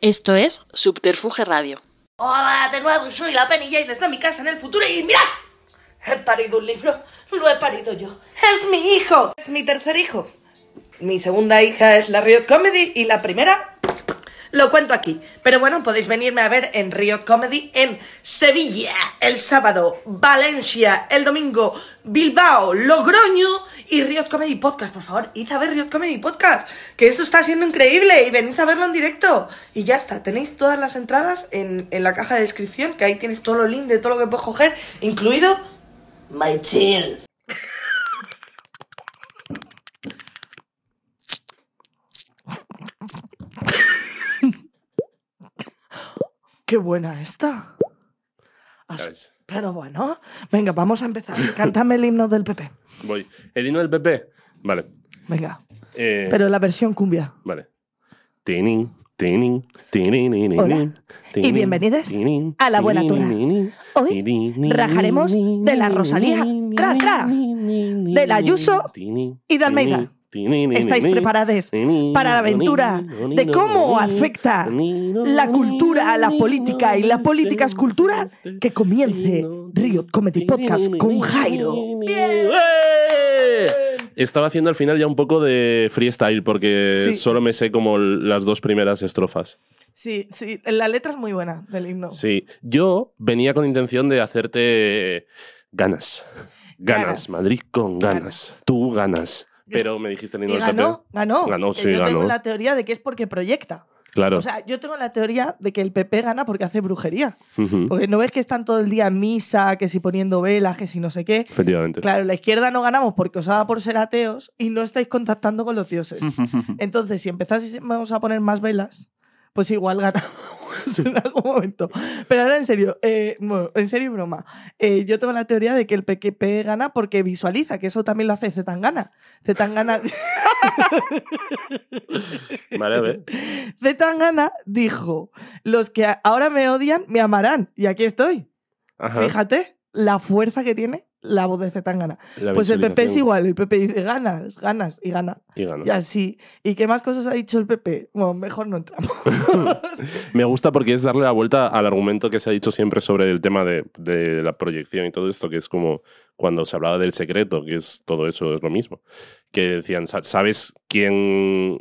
Esto es Subterfuge Radio. Hola, de nuevo, soy la Penny Jane desde mi casa en el futuro y mirad, he parido un libro, lo he parido yo. Es mi hijo, es mi tercer hijo. Mi segunda hija es la Riot Comedy y la primera lo cuento aquí. Pero bueno, podéis venirme a ver en Riot Comedy en Sevilla el sábado, Valencia el domingo, Bilbao, Logroño y Riot Comedy Podcast. Por favor, id a ver Riot Comedy Podcast, que esto está siendo increíble y venid a verlo en directo. Y ya está, tenéis todas las entradas en, en la caja de descripción, que ahí tienes todo lo link de todo lo que puedes coger, incluido My Chill. Qué buena esta. Pero bueno, venga, vamos a empezar. Cántame el himno del PP. Voy. ¿El himno del PP? Vale. Venga, Eh, pero la versión cumbia. Vale. Tinin, tinin, tinin, Hola, y bienvenidos a La Buena Tuna. Hoy rajaremos de la Rosalía, tra, tra, de la Ayuso y de Almeida. ¿Estáis preparados para la aventura de cómo afecta la cultura a la política y la política es cultura? Que comience Riot Comedy Podcast con Jairo. ¡Eh! Estaba haciendo al final ya un poco de freestyle porque Sí. solo me sé como las dos primeras estrofas. Sí, sí, la letra es muy buena del himno. Sí, yo venía con intención de hacerte ganas. Ganas, Ganas. Madrid con ganas. Ganas. Tú ganas. Pero me dijiste el himno Y del PP. ganó, ganó. Ganó, Que sí, yo tengo ganó. la teoría de que es porque proyecta. Claro. O sea, yo tengo la teoría de que el PP gana porque hace brujería. Porque no ves que están todo el día en misa, que si poniendo velas, que si no sé qué. Efectivamente. Claro, la izquierda no ganamos porque os daba por ser ateos y no estáis contactando con los dioses. Entonces, si empezásemos a poner más velas, pues igual ganamos en algún momento. Pero ahora en serio, eh, bueno, en serio y broma. eh, yo tengo la teoría de que el PQP gana porque visualiza, que eso también lo hace Zetangana. Zetangana, Vale. Zetangana dijo, los que ahora me odian me amarán. Y aquí estoy. Ajá. Fíjate la fuerza que tiene la voz de Zetangana. Pues el PP es igual, el PP dice ganas, ganas y gana. Y gana. Y así. ¿Y qué más cosas ha dicho el PP? Bueno, mejor no entramos. Me gusta porque es darle la vuelta al argumento que se ha dicho siempre sobre el tema de, de la proyección y todo esto, que es como cuando se hablaba del secreto, que es todo eso, es lo mismo. Que decían, "Sa- ¿sabes quién,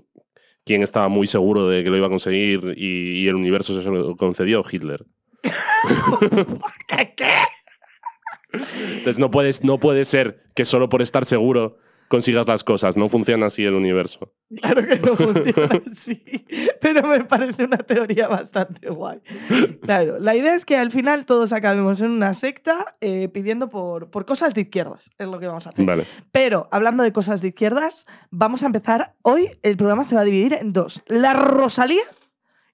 quién estaba muy seguro de que lo iba a conseguir y, y el universo se lo concedió? Hitler. ¿Qué? Entonces no, puedes, no puede ser que solo por estar seguro consigas las cosas. No funciona así el universo. Claro que no funciona así. Pero me parece una teoría bastante guay. Claro, la idea es que al final todos acabemos en una secta eh, pidiendo por, por cosas de izquierdas. Es lo que vamos a hacer. Vale. Pero hablando de cosas de izquierdas, vamos a empezar. Hoy el programa se va a dividir en dos: la Rosalía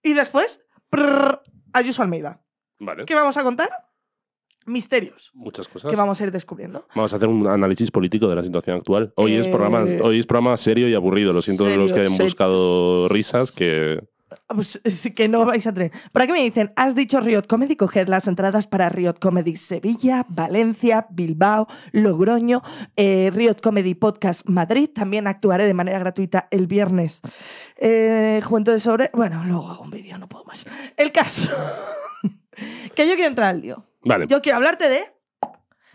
y después prrr, Ayuso Almeida. Vale. ¿Qué vamos a contar? Misterios Muchas cosas. que vamos a ir descubriendo. Vamos a hacer un análisis político de la situación actual. Hoy, es, Eh, programa, hoy es programa serio y aburrido. Lo siento de los que serio, han serio. buscado risas que... Ah, Pues que no vais a tener. Por aquí me dicen, has dicho Riot Comedy, coged las entradas para Riot Comedy Sevilla, Valencia, Bilbao, Logroño, eh, Riot Comedy Podcast Madrid. También actuaré de manera gratuita el viernes. Eh, Juventud de sobre... Bueno, luego hago un vídeo, no puedo más. El caso. que yo quiero entrar al lío. Vale. Yo quiero hablarte de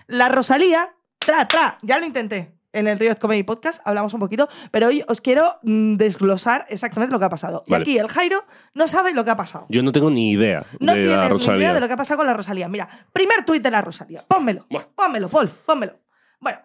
la Rosalía. Tra, tra. Ya lo intenté. En el Riot Comedy Podcast hablamos un poquito, pero hoy os quiero mm, desglosar exactamente lo que ha pasado. Y aquí el Jairo no sabe lo que ha pasado. Yo no tengo ni idea No de tienes la ni Rosalía. idea de lo que ha pasado con la Rosalía. Mira, primer tuit de la Rosalía. Pónmelo. Buah. Pónmelo, Paul. Pónmelo. Bueno,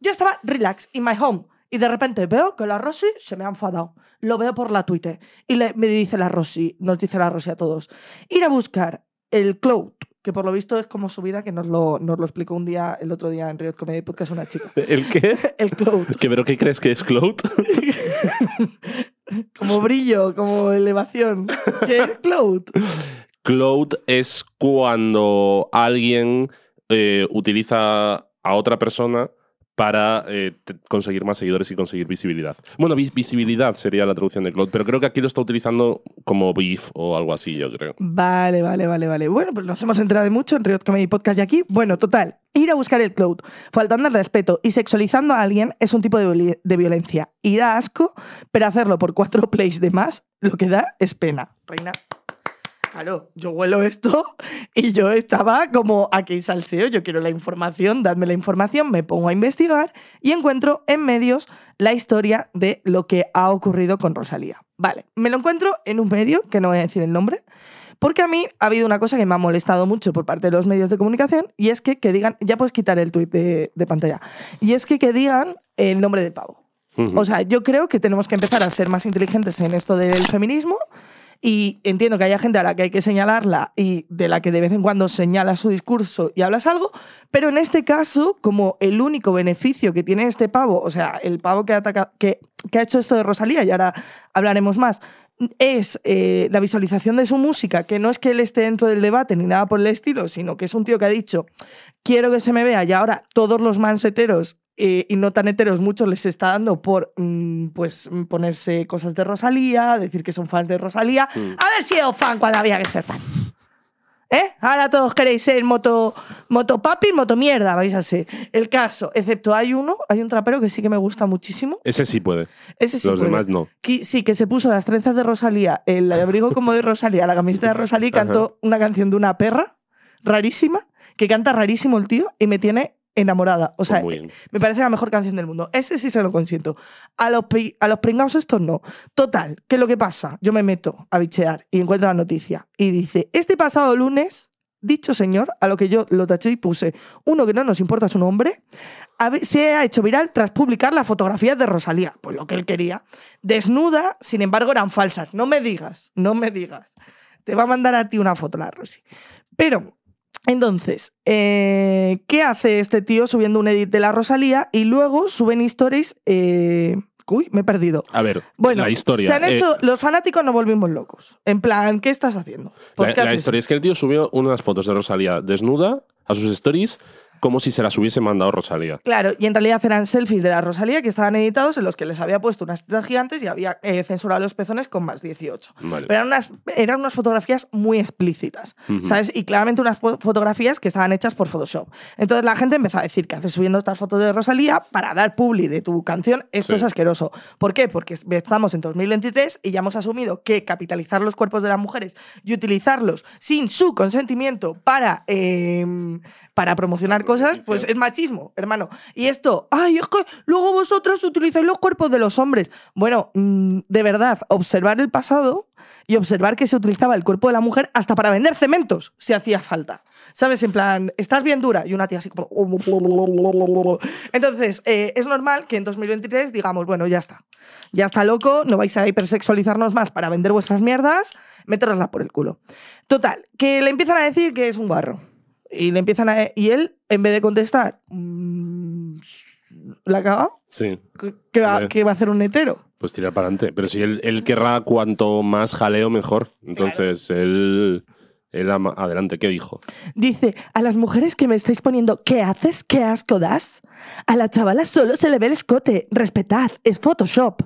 yo estaba relax in my home y de repente veo que la Rosy se me ha enfadado. Lo veo por la Twitter. Y le- me dice la Rosy, nos dice la Rosy a todos, ir a buscar el cloud, que por lo visto es como su vida, que nos lo, nos lo explicó un día, el otro día en Riot Comedy Podcast una chica. ¿El qué? El cloud. ¿Qué, ¿Pero qué crees que es Cloud? como brillo, como elevación. ¿Qué es cloud? Cloud es cuando alguien eh, utiliza a otra persona para eh, conseguir más seguidores y conseguir visibilidad. Bueno, vis- visibilidad sería la traducción de Cloud, pero creo que aquí lo está utilizando como beef o algo así, yo creo. Vale, vale, vale, vale. Bueno, pues nos hemos enterado de mucho en Riot Comedy Podcast y aquí. Bueno, total. Ir a buscar el cloud, faltando al respeto y sexualizando a alguien es un tipo de, de violencia. Y da asco, pero hacerlo por cuatro plays de más, lo que da es pena. Reina. Claro, yo huelo esto y yo estaba como aquí salseo, yo quiero la información, dadme la información, me pongo a investigar y encuentro en medios la historia de lo que ha ocurrido con Rosalía. Vale, me lo encuentro en un medio, que no voy a decir el nombre, porque a mí ha habido una cosa que me ha molestado mucho por parte de los medios de comunicación y es que, que digan, ya puedes quitar el tuit de, de pantalla, y es que, que digan el nombre de pavo. O sea, yo creo que tenemos que empezar a ser más inteligentes en esto del feminismo y entiendo que haya gente a la que hay que señalarla y de la que de vez en cuando señalas su discurso y hablas algo, pero en este caso, como el único beneficio que tiene este pavo, o sea, el pavo que ataca- que, que ha hecho esto de Rosalía, y ahora hablaremos más, es eh, la visualización de su música, que no es que él esté dentro del debate ni nada por el estilo, sino que es un tío que ha dicho, quiero que se me vea y ahora todos los manseteros eh, y no tan heteros, muchos les está dando por mm, pues ponerse cosas de Rosalía, decir que son fans de Rosalía. Mm. Haber sido fan cuando había que ser fan. ¿Eh? Ahora todos queréis ser moto, moto papi, moto mierda, vais a ser. El caso, excepto hay uno, hay un trapero que sí que me gusta muchísimo. Ese sí puede. Ese sí Los puede. demás no. Que- sí, que se puso las trenzas de Rosalía, el abrigo como de Rosalía, la camiseta de Rosalía y cantó una canción de una perra rarísima, que canta rarísimo el tío y me tiene enamorada. O sea, Pues muy bien. me parece la mejor canción del mundo. Ese sí se lo consiento. A los, a los pringados estos no. Total, ¿qué es lo que pasa? Yo me meto a bichear y encuentro la noticia y dice, este pasado lunes, dicho señor, a lo que yo lo taché y puse, uno que no nos importa su nombre, se ha hecho viral tras publicar las fotografías de Rosalía, pues lo que él quería. Desnuda, sin embargo, eran falsas. No me digas, no me digas. Te va a mandar a ti una foto la Rosy. Pero, entonces, eh, ¿qué hace este tío subiendo un edit de la Rosalía y luego suben stories? eh, uy, me he perdido. A ver, Bueno, la historia. se han eh, hecho, los fanáticos nos volvimos locos. En plan, ¿qué estás haciendo? ¿Por la, qué la historia es que el tío subió unas fotos de Rosalía desnuda a sus stories como si se las hubiese mandado Rosalía. Claro, y en realidad eran selfies de la Rosalía que estaban editados en los que les había puesto unas tetas gigantes y había eh, censurado los pezones con más 18. Vale. Pero eran unas, eran unas fotografías muy explícitas. ¿sabes? Y claramente unas fo- fotografías que estaban hechas por Photoshop. Entonces la gente empezó a decir que haces subiendo estas fotos de Rosalía para dar publi de tu canción. Esto Sí. es asqueroso. ¿Por qué? Porque es- estamos en 2023 y ya hemos asumido que capitalizar los cuerpos de las mujeres y utilizarlos sin su consentimiento para, eh, para promocionar cosas, pues es machismo, hermano. Y esto, ay, es que luego vosotros utilizáis los cuerpos de los hombres. Bueno, mm, de verdad, observar el pasado y observar que se utilizaba el cuerpo de la mujer hasta para vender cementos, si hacía falta. ¿Sabes? En plan, estás bien dura y una tía así como... Entonces, eh, es normal que en 2023 digamos, bueno, ya está. Ya está loco, no vais a hipersexualizarnos más para vender vuestras mierdas, meteroslas por el culo. Total, que le empiezan a decir que es un guarro. Y le empiezan a... Y él, en vez de contestar, mm, ¿la ha cagado? Sí, ¿Qué- ¿Qué va, qué va a hacer un hetero? pues tirar para adelante. Pero si él, él querrá cuanto más jaleo, mejor. Entonces, él, él ama- adelante. ¿Qué dijo? Dice, a las mujeres que me estáis poniendo, ¿qué haces? ¿Qué asco das? A la chavala solo se le ve el escote. Respetad, es Photoshop.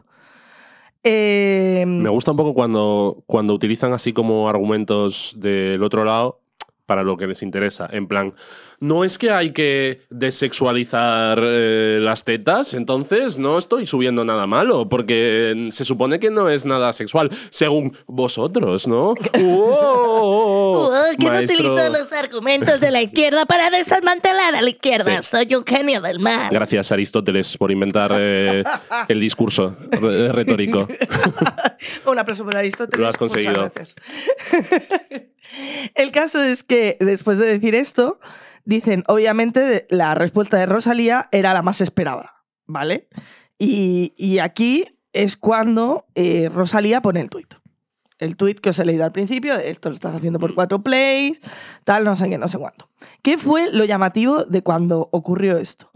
Eh, Me gusta un poco cuando, cuando utilizan así como argumentos del otro lado para lo que les interesa. En plan, no es que hay que desexualizar eh, las tetas, entonces no estoy subiendo nada malo, porque se supone que no es nada sexual, según vosotros, ¿no? ¡Wow! ¿Quién Maestro- utiliza los argumentos de la izquierda para desmantelar a la izquierda? Sí. Soy un genio del mal. Gracias, Aristóteles, por inventar eh, el discurso re- retórico. Un aplauso para Aristóteles. Lo has Muchas conseguido. gracias. El caso es que después de decir esto, dicen, obviamente, la respuesta de Rosalía era la más esperada, ¿vale? Y, y aquí es cuando eh, Rosalía pone el tuit. El tuit que os he leído al principio, de esto lo estás haciendo por cuatro plays, tal, no sé qué, no sé cuánto. ¿Qué fue lo llamativo de cuando ocurrió esto?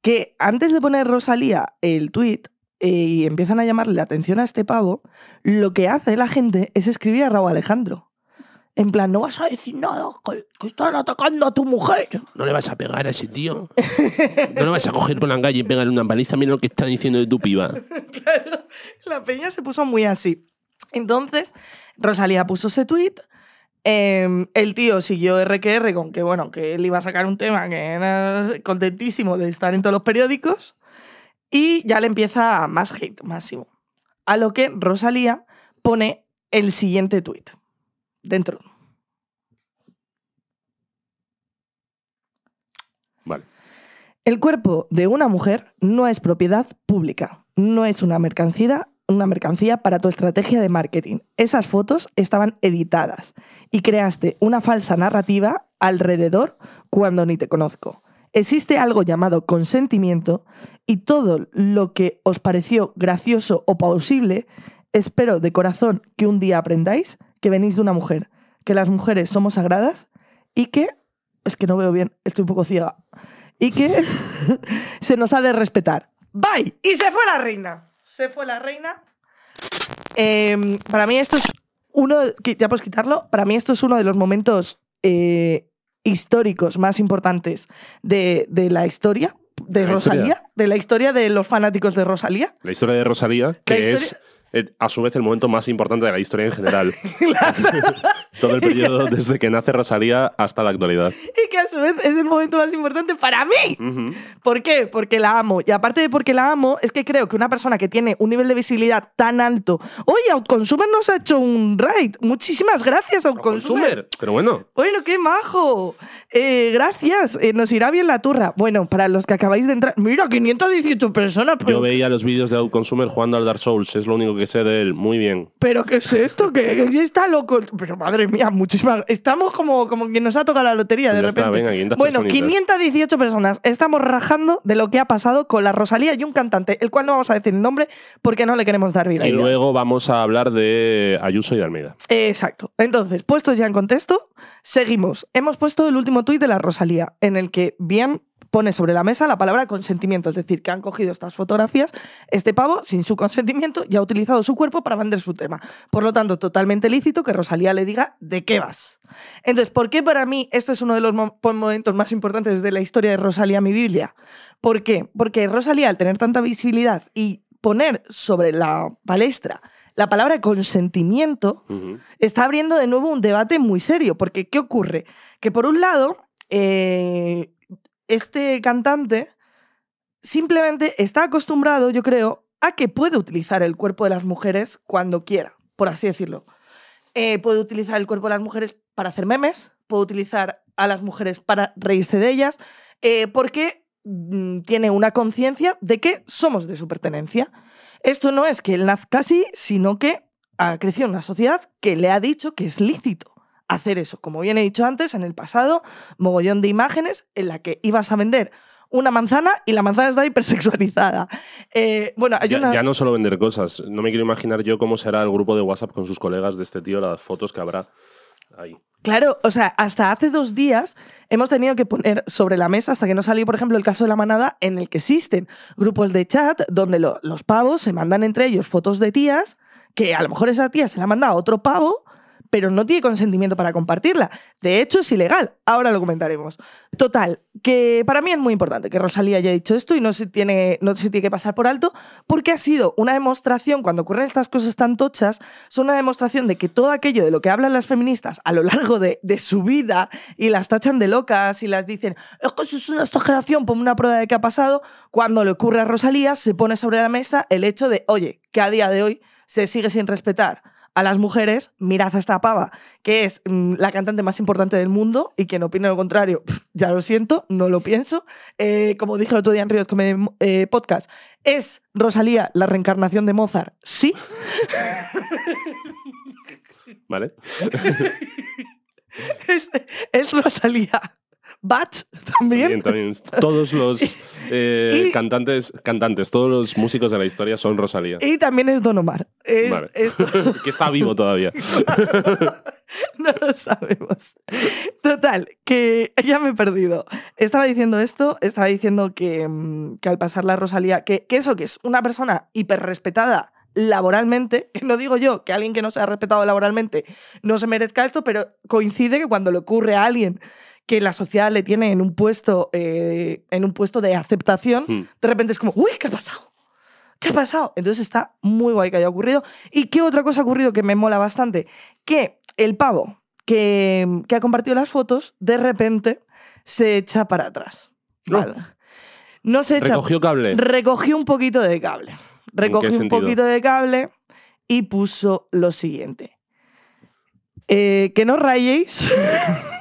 Que antes de poner Rosalía el tuit, eh, y empiezan a llamarle la atención a este pavo, lo que hace la gente es escribir a Raúl Alejandro. En plan, no vas a decir nada, que, que están atacando a tu mujer. No le vas a pegar a ese tío. No le vas a coger por la calle y pegarle una paliza. Mira lo que está diciendo de tu piba. Claro, la peña se puso muy así. Entonces, Rosalía puso ese tweet. el tío siguió RQR con que, bueno, que él iba a sacar un tema que era contentísimo de estar en todos los periódicos. Y ya le empieza más hate, máximo. A lo que Rosalía pone el siguiente tweet dentro. Vale. El cuerpo de una mujer no es propiedad pública, no es una mercancía, una mercancía para tu estrategia de marketing. Esas fotos estaban editadas y creaste una falsa narrativa alrededor cuando ni te conozco. Existe algo llamado consentimiento y todo lo que os pareció gracioso o plausible, espero de corazón que un día aprendáis que venís de una mujer, que las mujeres somos sagradas y que, es que no veo bien, estoy un poco ciega, y que se nos ha de respetar. ¡Bye! Y se fue la reina. Se fue la reina. Em, para mí esto es uno, ya puedes quitarlo, para mí esto es uno de los momentos eh, históricos más importantes de, de la historia de. Rosalía, de la historia de los fanáticos de Rosalía. La historia de Rosalía, que historia- es a su vez el momento más importante de la historia en general. Todo el periodo desde que nace Rosalía hasta la actualidad. Y que a su vez es el momento más importante para mí. ¿Por qué? Porque la amo. Y aparte de porque la amo, es que creo que una persona que tiene un nivel de visibilidad tan alto. Oye, Outconsumer nos ha hecho un raid. Muchísimas gracias, Outconsumer. Consumer. Pero bueno, Bueno, qué majo. Eh, gracias. Eh, nos irá bien la turra. Bueno, para los que acabáis de entrar. Mira, 518 personas. Pero, yo veía los vídeos de Outconsumer jugando al Dark Souls, es lo único que sé de él. Muy bien. ¿Pero qué es esto? ¿Qué, qué está loco? Pero madre mía, muchísimas. Estamos como, como quien nos ha tocado la lotería de ya repente. está, venga, 500 bueno, personitas. 518 personas. Estamos rajando de lo que ha pasado con la Rosalía y un cantante, el cual no vamos a decir el nombre porque no le queremos dar vida. Y luego vamos a hablar de Ayuso y de Almeida. Exacto. Entonces, puestos ya en contexto, seguimos. Hemos puesto el último tuit de la Rosalía, en el que bien pone sobre la mesa la palabra consentimiento, es decir, que han cogido estas fotografías, este pavo, sin su consentimiento, y ha utilizado su cuerpo para vender su tema. Por lo tanto, totalmente lícito que Rosalía le diga de qué vas. Entonces, ¿por qué para mí esto es uno de los mo- momentos más importantes de la historia de Rosalía, mi Biblia? ¿Por qué? Porque Rosalía, al tener tanta visibilidad y poner sobre la palestra la palabra consentimiento, está abriendo de nuevo un debate muy serio, porque ¿qué ocurre? Que por un lado, eh, este cantante simplemente está acostumbrado, yo creo, a que puede utilizar el cuerpo de las mujeres cuando quiera, por así decirlo. Eh, puede utilizar el cuerpo de las mujeres para hacer memes, puede utilizar a las mujeres para reírse de ellas, eh, porque mm, tiene una conciencia de que somos de su pertenencia. Esto no es que él nazca así, sino que ha crecido en una sociedad que le ha dicho que es lícito hacer eso. Como bien he dicho antes, en el pasado, mogollón de imágenes en la que ibas a vender una manzana y la manzana está hipersexualizada. Eh, bueno, hay Ya, una... ya no solo vender cosas. No me quiero imaginar yo cómo será el grupo de WhatsApp con sus colegas de este tío, las fotos que habrá ahí. Claro, o sea, hasta hace dos días hemos tenido que poner sobre la mesa, hasta que no salió, por ejemplo, el caso de la manada, en el que existen grupos de chat donde lo- los pavos se mandan entre ellos fotos de tías, que a lo mejor esa tía se la manda a otro pavo, pero no tiene consentimiento para compartirla. De hecho, es ilegal. Ahora lo comentaremos. Total, que para mí es muy importante que Rosalía haya dicho esto y no se tiene, no se tiene que pasar por alto, porque ha sido una demostración, cuando ocurren estas cosas tan tochas, son una demostración de que todo aquello de lo que hablan las feministas a lo largo de, su vida y las tachan de locas y las dicen, es que es una exageración, ponme una prueba de qué ha pasado, cuando le ocurre a Rosalía se pone sobre la mesa el hecho de, oye, que a día de hoy se sigue sin respetar a las mujeres, mirad a esta pava, que es mm, la cantante más importante del mundo y quien opine lo contrario, ya lo siento, no lo pienso. Eh, como dije el otro día en Ríos Comedy eh, Podcast, ¿es Rosalía la reencarnación de Mozart? Sí. ¿Vale? ¿Es, es Rosalía Bach también? Todos los eh, Y- cantantes, cantantes, todos los músicos de la historia son Rosalía. Y también es Don Omar. Es, Vale. es- que está vivo todavía. no lo sabemos. Total, que ya me he perdido. Estaba diciendo esto, estaba diciendo que, mm, que al pasar la Rosalía, que, que eso, que es una persona hiperrespetada laboralmente, que no digo yo que alguien que no sea respetado laboralmente no se merezca esto, pero coincide que cuando le ocurre a alguien que la sociedad le tiene en un puesto, eh, en un puesto de aceptación, Hmm. de repente es como, uy, ¿qué ha pasado? ¿Qué ha pasado? Entonces está muy guay que haya ocurrido. ¿Y qué otra cosa ha ocurrido que me mola bastante? Que el pavo que, que ha compartido las fotos, de repente se echa para atrás. No. Vale. No se echa. Recogió cable. Recogió un poquito de cable. Recogió un sentido? poquito de cable y puso lo siguiente. Eh, que no rayéis.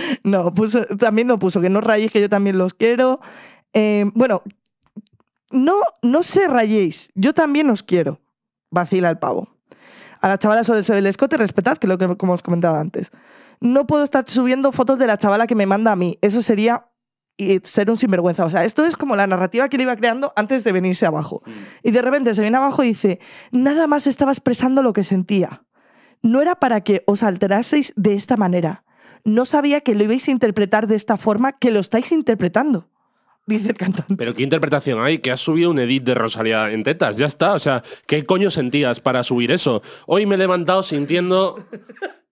No, puso, también no puso que no rayéis, que yo también los quiero. Eh, bueno, no, no se rayéis, yo también os quiero. Vacila el pavo. A la chavala sobre el escote, respetad, que es lo que como os comentaba antes. No puedo estar subiendo fotos de la chavala que me manda a mí. Eso sería ser un sinvergüenza. O sea, esto es como la narrativa que él iba creando antes de venirse abajo. Y de repente se viene abajo y dice, nada más estaba expresando lo que sentía. No era para que os alteraseis de esta manera. No sabía que lo ibais a interpretar de esta forma que lo estáis interpretando. Dice el cantante. Pero qué interpretación hay, que has subido un edit de Rosalía en tetas, ya está. O sea, ¿qué coño sentías para subir eso? Hoy me he levantado sintiendo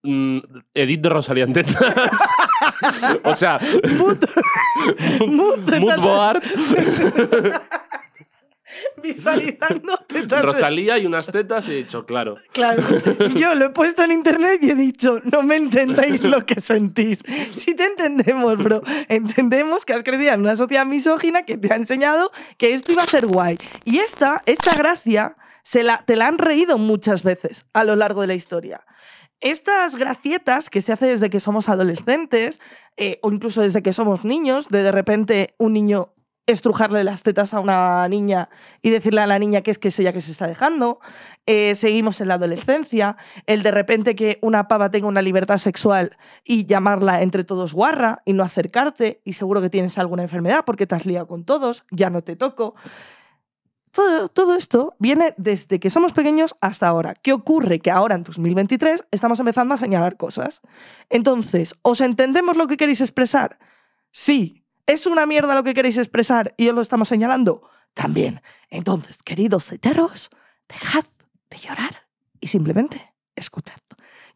mm, edit de Rosalía en tetas. o sea, Mood, mood board, visualizando tetas Rosalía y unas tetas y he dicho, claro. Claro. Y Yo lo he puesto en internet y he dicho, no me entendéis lo que sentís. Sí te entendemos, bro. Entendemos que has crecido en una sociedad misógina que te ha enseñado que esto iba a ser guay. Y esta, esta gracia, se la, te la han reído muchas veces a lo largo de la historia. Estas gracietas que se hace desde que somos adolescentes eh, o incluso desde que somos niños, de de repente un niño estrujarle las tetas a una niña y decirle a la niña que es que es ella que se está dejando. Eh, seguimos en la adolescencia. El de repente que una pava tenga una libertad sexual y llamarla entre todos guarra y no acercarte y seguro que tienes alguna enfermedad porque te has liado con todos, ya no te toco. Todo, todo esto viene desde que somos pequeños hasta ahora. ¿Qué ocurre? Que ahora en 2023 estamos empezando a señalar cosas. Entonces, ¿os entendemos lo que queréis expresar? Sí. ¿Es una mierda lo que queréis expresar y os lo estamos señalando? También. Entonces, queridos heteros, dejad de llorar y simplemente escuchad.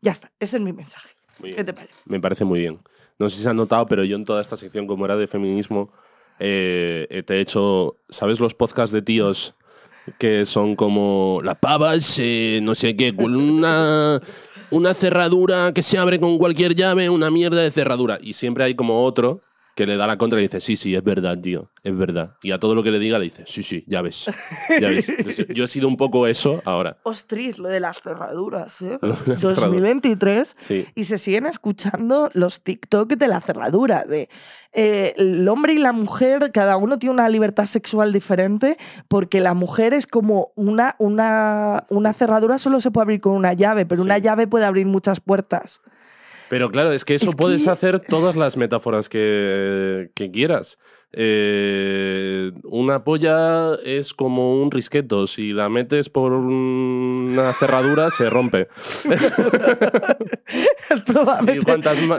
Ya está, ese es mi mensaje. ¿Qué te parece? Me parece muy bien. No sé si se han notado, pero yo en toda esta sección, como era de feminismo, eh, te he hecho, ¿sabes los podcasts de tíos que son como la pava es, eh, no sé qué, con una, una cerradura que se abre con cualquier llave, una mierda de cerradura? Y siempre hay como otro que le da la contra y dice, sí, sí, es verdad, tío, es verdad. Y a todo lo que le diga le dice, sí, sí, ya ves. Ya ves. Entonces, yo he sido un poco eso ahora. Ostras, lo de las cerraduras, ¿eh? Lo de las cerraduras. 2023. Sí. Y se siguen escuchando los TikTok de la cerradura, de eh, el hombre y la mujer, cada uno tiene una libertad sexual diferente, porque la mujer es como una, una, una cerradura solo se puede abrir con una llave, pero una llave puede abrir muchas puertas. Pero claro, es que eso Es puedes que- hacer todas las metáforas que, que quieras. Eh, una polla es como un risqueto. Si la metes por una cerradura, se rompe. Es probable.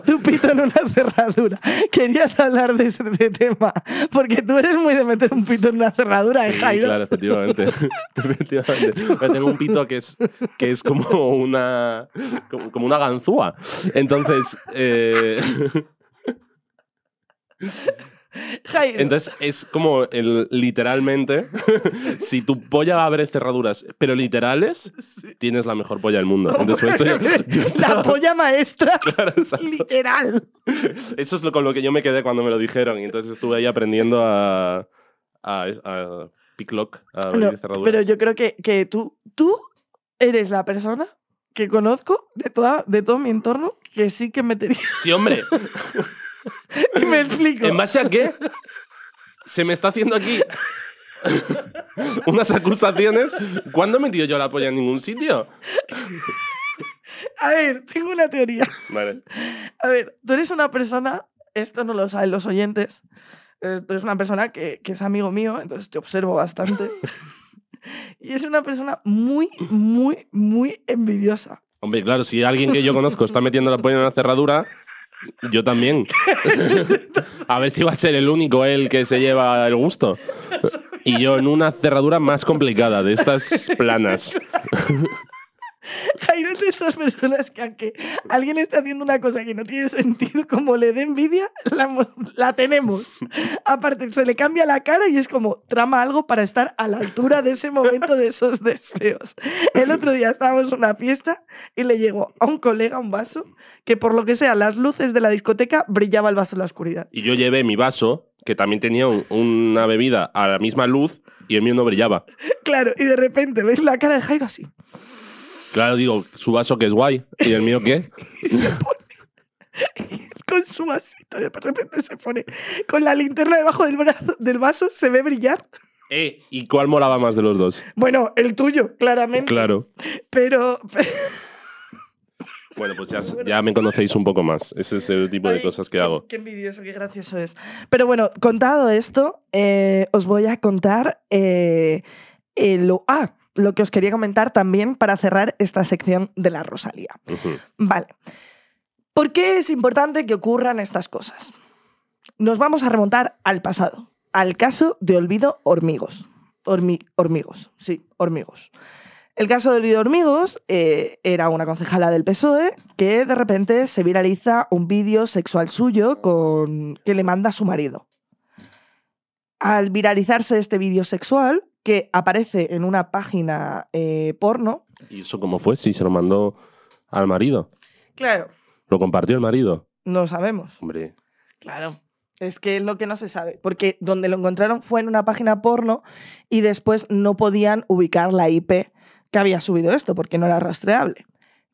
Tu pito en una cerradura. Querías hablar de ese de tema, porque tú eres muy de meter un pito en una cerradura, ¿eh, Sí, Jairo? claro, efectivamente. Efectivamente. Pero tengo un pito que es, que es como una como una ganzúa. Entonces, eh, Jairo. Entonces es como el, literalmente, si tu polla abre cerraduras, pero literales, tienes la mejor polla del mundo. Entonces, por eso yo- yo la estaba- polla maestra. Claro. Literal. Eso es lo con lo que yo me quedé cuando me lo dijeron. Y entonces estuve ahí aprendiendo a, a, a picklock, a abrir No, cerraduras. pero yo creo que, que tú, tú eres la persona que conozco de, toda, de todo mi entorno que sí que metería. Sí, hombre. y me explico. ¿En base a qué? Se me está haciendo aquí unas acusaciones. ¿Cuándo he metido yo la polla en ningún sitio? A ver, tengo una teoría. Vale. A ver, tú eres una persona, esto no lo saben los oyentes, eh, tú eres una persona que, que es amigo mío, entonces te observo bastante. y es una persona muy, muy, muy envidiosa. Hombre, claro, si alguien que yo conozco está metiendo la polla en una cerradura, yo también. A ver si va a ser el único él que se lleva el gusto. Y yo en una cerradura más complicada, de estas planas. Jairo es de estas personas que aunque alguien esté haciendo una cosa que no tiene sentido, como le dé envidia, la, mo- la tenemos. Aparte, se le cambia la cara y es como trama algo para estar a la altura de ese momento de esos deseos. El otro día estábamos en una fiesta y le llegó a un colega un vaso que por lo que sea, las luces de la discoteca brillaba el vaso en la oscuridad. Y yo llevé mi vaso, que también tenía un- una bebida a la misma luz, y el mío no brillaba. Claro, y de repente veis la cara de Jairo así. Claro, digo, su vaso que es guay, y el mío qué. Y se pone con su vasito de repente se pone con la linterna debajo del, brazo, del vaso, se ve brillar. Eh, ¿Y cuál molaba más de los dos? Bueno, el tuyo, claramente. Claro. Pero, Bueno, pues ya, ya me conocéis un poco más. Ese es el tipo de Ay, cosas que qué- hago. Qué envidioso, qué gracioso es. Pero bueno, contado esto, eh, os voy a contar eh, eh, lo, ah, lo que os quería comentar también para cerrar esta sección de la Rosalía. Vale. ¿Por qué es importante que ocurran estas cosas? Nos vamos a remontar al pasado, al caso de Olvido Hormigos. Hormi- hormigos, sí, hormigos. El caso de Olvido Hormigos eh, era una concejala del PSOE que de repente se viraliza un vídeo sexual suyo con, que le manda a su marido. Al viralizarse este vídeo sexual, que aparece en una página eh, porno, ¿Y eso cómo fue? Sí, se lo mandó al marido. claro, ¿Lo compartió el marido? no sabemos. Hombre. Claro. Es que es lo que no se sabe. Porque donde lo encontraron fue en una página porno y después no podían ubicar la IP que había subido esto porque no era rastreable.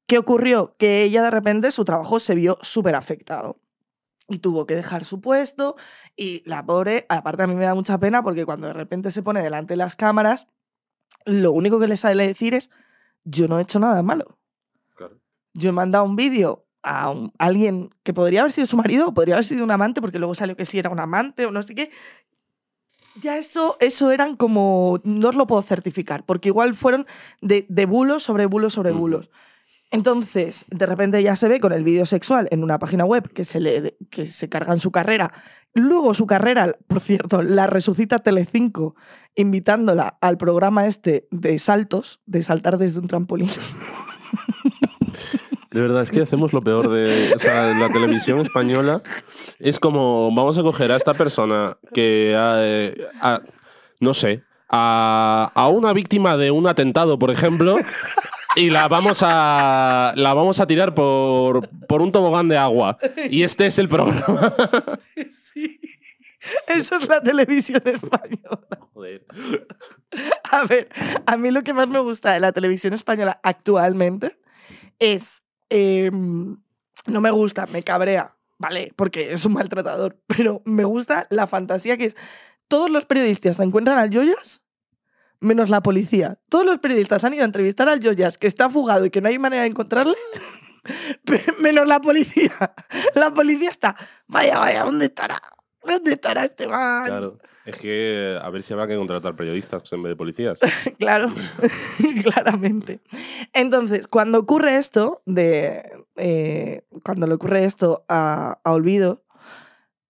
¿Qué ocurrió? Que ella de repente su trabajo se vio súper afectado. Y tuvo que dejar su puesto y la pobre, aparte a mí me da mucha pena porque cuando de repente se pone delante de las cámaras, lo único que le sale decir es, yo no he hecho nada malo yo he mandado un vídeo a un- alguien que podría haber sido su marido o podría haber sido un amante, porque luego salió que sí era un amante o no sé qué. Ya eso, eso eran como, no os lo puedo certificar, porque igual fueron de, de bulos sobre bulos sobre bulos. Entonces, de repente ya se ve con el vídeo sexual en una página web que se, le, que se carga en su carrera. Luego su carrera, por cierto, la resucita Telecinco invitándola al programa este de saltos, de saltar desde un trampolín. De verdad, es que hacemos lo peor de. O sea, la televisión española es como. Vamos a coger a esta persona que. eh, no sé. A, a una víctima de un atentado, por ejemplo. Y la vamos a. La vamos a tirar por, por un tobogán de agua. Y este es el programa. Sí. Eso es la televisión española. Joder. A ver, a mí lo que más me gusta de la televisión española actualmente es. em, no me gusta, me cabrea, ¿vale? Porque es un maltratador. Pero me gusta la fantasía que es. Todos los periodistas se encuentran al Joyas, menos la policía. Todos los periodistas han ido a entrevistar al Joyas, que está fugado y que no hay manera de encontrarle. menos la policía. La policía está. Vaya, vaya, ¿dónde estará? ¿Dónde estará este man? Claro. Es que a ver si habrá que contratar periodistas en vez de policías. Claro, claramente. Entonces, cuando ocurre esto, de, eh, cuando le ocurre esto a, a Olvido,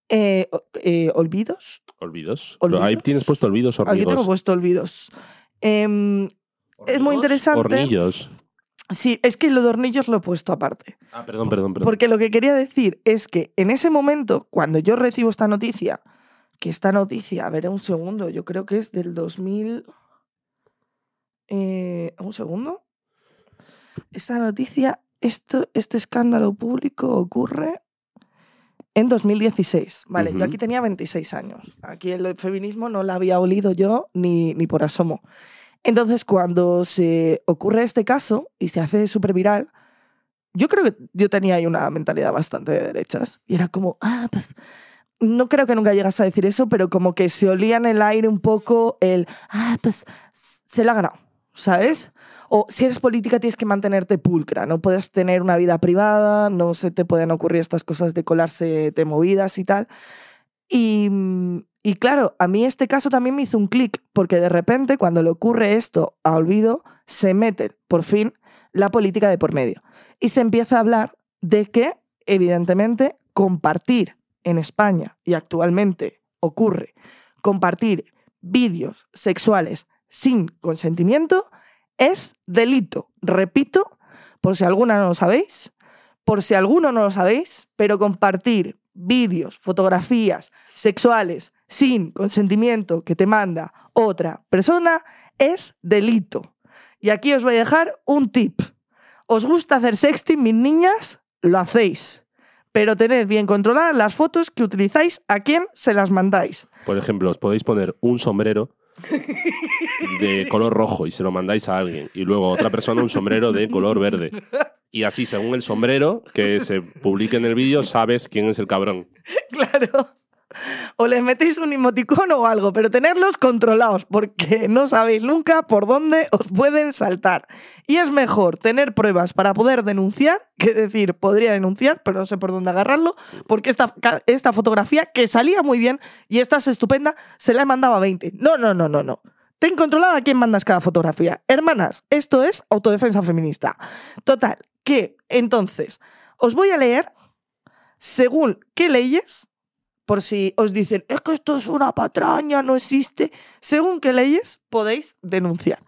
eh, eh, ¿Olvidos? Olvidos. ¿Olvidos? Ahí tienes puesto olvidos Aquí hormigos. tengo puesto Olvidos. Em, es muy interesante. Hornillos. sí, es que lo de hornillos lo he puesto aparte. Ah, perdón, perdón, perdón. Porque lo que quería decir es que en ese momento, cuando yo recibo esta noticia, que esta noticia, a ver, un segundo, yo creo que es del 2000... eh, un segundo. Esta noticia, esto, este escándalo público ocurre en 2016. Vale, yo aquí tenía 26 años. Aquí el feminismo no la había olido yo ni, ni por asomo. Entonces, cuando se ocurre este caso y se hace súper viral, yo creo que yo tenía ahí una mentalidad bastante de derechas. Y era como, ah, pues. No creo que nunca llegas a decir eso, pero como que se olía en el aire un poco el, ah, pues se lo ha ganado, ¿sabes? O si eres política tienes que mantenerte pulcra, no puedes tener una vida privada, no se te pueden ocurrir estas cosas de colarse de movidas y tal. Y, y claro, a mí este caso también me hizo un clic, porque de repente cuando le ocurre esto a Olvido, se mete por fin la política de por medio. Y se empieza a hablar de que, evidentemente, compartir en España, y actualmente ocurre, compartir vídeos sexuales sin consentimiento es delito. Repito, por si alguna no lo sabéis, por si alguno no lo sabéis, pero compartir vídeos, fotografías sexuales sin consentimiento que te manda otra persona es delito. Y aquí os voy a dejar un tip. ¿Os gusta hacer sexting, mis niñas? Lo hacéis. Pero tened bien controladas las fotos que utilizáis, a quién se las mandáis. Por ejemplo, os podéis poner un sombrero de color rojo y se lo mandáis a alguien. Y luego otra persona un sombrero de color verde. Y así, según el sombrero que se publique en el vídeo, sabes quién es el cabrón. Claro. O les metéis un emoticono o algo, pero tenerlos controlados, porque no sabéis nunca por dónde os pueden saltar. Y es mejor tener pruebas para poder denunciar que decir, podría denunciar, pero no sé por dónde agarrarlo, porque esta, esta fotografía, que salía muy bien y esta es estupenda, se la he mandado a 20. No, no, no, no, no. Ten controlado a quién mandas cada fotografía. Hermanas, esto es autodefensa feminista. Total, que entonces os voy a leer según qué leyes por si os dicen, es que esto es una patraña, no existe, según qué leyes podéis denunciar.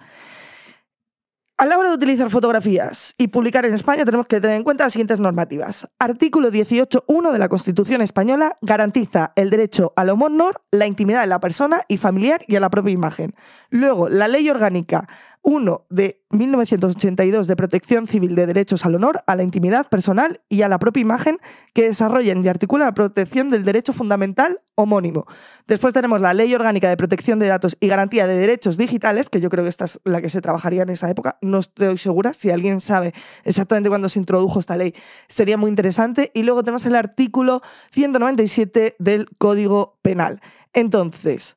A la hora de utilizar fotografías y publicar en España tenemos que tener en cuenta las siguientes normativas. Artículo 18.1 de la Constitución española garantiza el derecho al honor, la intimidad de la persona y familiar y a la propia imagen. Luego, la Ley Orgánica 1 de 1982 de Protección Civil de Derechos al Honor, a la intimidad personal y a la propia imagen que desarrollan y articula la protección del derecho fundamental homónimo. Después tenemos la Ley Orgánica de Protección de Datos y Garantía de Derechos Digitales, que yo creo que esta es la que se trabajaría en esa época. No estoy segura. Si alguien sabe exactamente cuándo se introdujo esta ley, sería muy interesante. Y luego tenemos el artículo 197 del Código Penal. Entonces,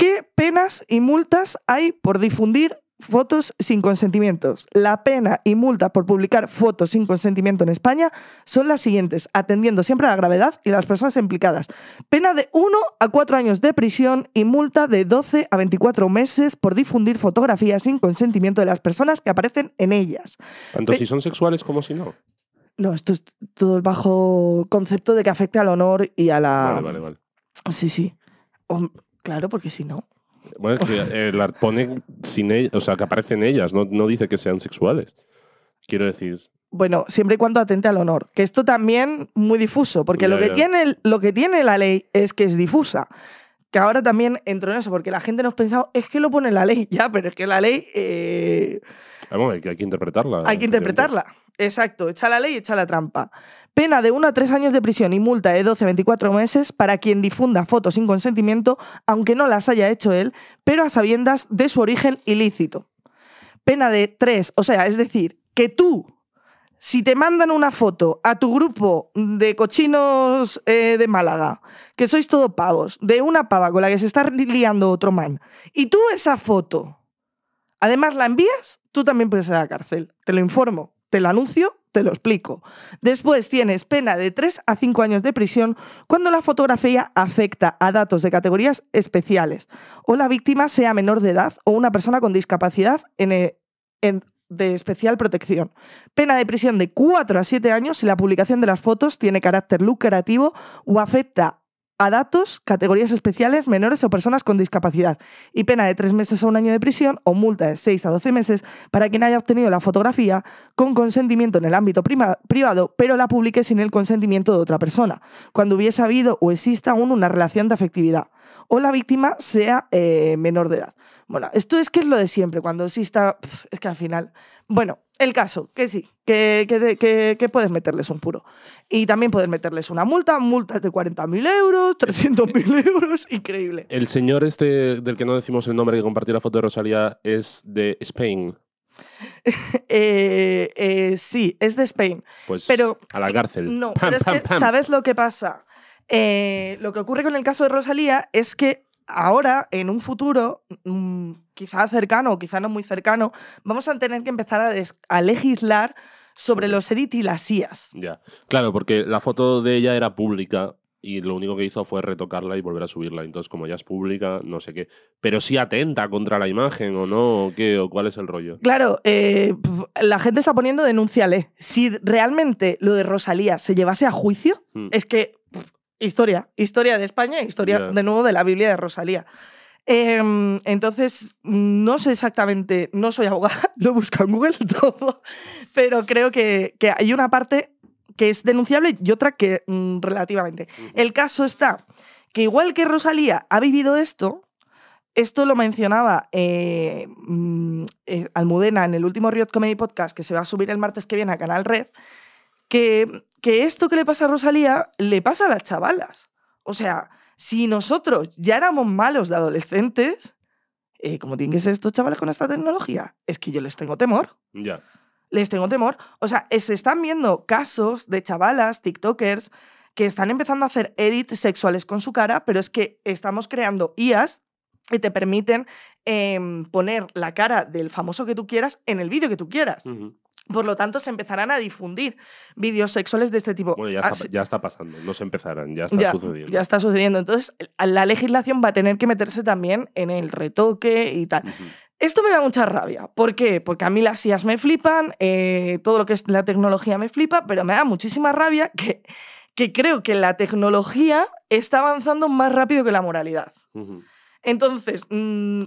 ¿qué penas y multas hay por difundir fotos sin consentimientos. La pena y multa por publicar fotos sin consentimiento en España son las siguientes, atendiendo siempre a la gravedad y las personas implicadas. Pena de 1 a 4 años de prisión y multa de 12 a 24 meses por difundir fotografías sin consentimiento de las personas que aparecen en ellas. Tanto Pe- si son sexuales como si no. No, esto es todo bajo concepto de que afecte al honor y a la... Vale, vale, vale. Sí, sí. Claro, porque si no... Bueno, es que eh, la pone sin ellas, o sea, que aparecen ellas, no, no dice que sean sexuales. Quiero decir, Bueno, siempre y cuando atente al honor. Que esto también muy difuso, porque lo, que. Tiene, lo que tiene la ley es que es difusa. Que ahora también entro en eso, porque la gente nos pensaba, es que lo pone la ley, ya, pero es que la ley eh, vamos, hay, que- hay que interpretarla. hay que interpretarla. Exacto, echa la ley echa la trampa. Pena de 1 a 3 años de prisión y multa de 12 a 24 meses para quien difunda fotos sin consentimiento, aunque no las haya hecho él, pero a sabiendas de su origen ilícito. Pena de 3, o sea, es decir, que tú, si te mandan una foto a tu grupo de cochinos eh, de Málaga, que sois todo pavos, de una pava con la que se está liando otro man, y tú esa foto, además la envías, tú también puedes ir a la cárcel. Te lo informo, te lo anuncio, te lo explico. Después tienes pena de 3 a 5 años de prisión cuando la fotografía afecta a datos de categorías especiales o la víctima sea menor de edad o una persona con discapacidad en, eh, de especial protección. Pena de prisión de 4 a 7 años si la publicación de las fotos tiene carácter lucrativo o afecta a datos, categorías especiales, menores o personas con discapacidad. Y pena de 3 meses a un año de prisión o multa de 6 a 12 meses para quien haya obtenido la fotografía con consentimiento en el ámbito privado, pero la publique sin el consentimiento de otra persona, cuando hubiese habido o exista aún una relación de afectividad, o la víctima sea eh, menor de edad. Bueno, esto es que es lo de siempre, cuando exista, es que al final, bueno, el caso, que sí, que, que, de- que- que puedes meterles un puro. Y también puedes meterles una multa, multas de 40.000 euros, 300.000 euros, increíble. El señor este del que no decimos el nombre que compartió la foto de Rosalía es de Spain. Eh, eh, sí, es de Spain. Pues Pero- a la cárcel. No, Pam, pero es pam, que, pam. ¿sabes lo que pasa? Eh, lo que ocurre con el caso de Rosalía es que ahora, en un futuro, mm, quizá cercano o quizá no muy cercano, vamos a tener que empezar a, legislar sobre los edit y las IAS. Ya. Claro, porque la foto de ella era pública y lo único que hizo fue retocarla y volver a subirla. Entonces, como ya es pública, no sé qué. Pero sí atenta contra la imagen o no, o qué, o cuál es el rollo. Claro, eh, la gente está poniendo denúnciale. Si realmente lo de Rosalía se llevase a juicio, Hmm. es que historia, historia de España, historia de nuevo de la Biblia de Rosalía. Em, entonces, no sé exactamente, no soy abogada, lo busco en Google todo, pero creo que, que hay una parte que es denunciable y otra que mm, relativamente. El caso está que igual que Rosalía ha vivido esto, esto lo mencionaba eh, mm, eh, Almudena en el último Riot Comedy Podcast que se va a subir el martes que viene a Canal Red, que, que esto que le pasa a Rosalía le pasa a las chavalas. O sea, si nosotros ya éramos malos de adolescentes, eh, ¿cómo tienen que ser estos chavales con esta tecnología? Es que yo les tengo temor. Ya. Les tengo temor. O sea, se están viendo casos de chavalas, TikTokers, que están empezando a hacer edits sexuales con su cara, pero es que estamos creando IAs que te permiten em, poner la cara del famoso que tú quieras en el vídeo que tú quieras. Por lo tanto, se empezarán a difundir vídeos sexuales de este tipo. Bueno, ya está, Así- ya está pasando. No se empezarán, ya está ya, sucediendo. ya está sucediendo. Entonces, la legislación va a tener que meterse también en el retoque y tal. Esto me da mucha rabia. ¿Por qué? Porque a mí las IAS me flipan, eh, todo lo que es la tecnología me flipa, pero me da muchísima rabia que, que creo que la tecnología está avanzando más rápido que la moralidad. Entonces, mm,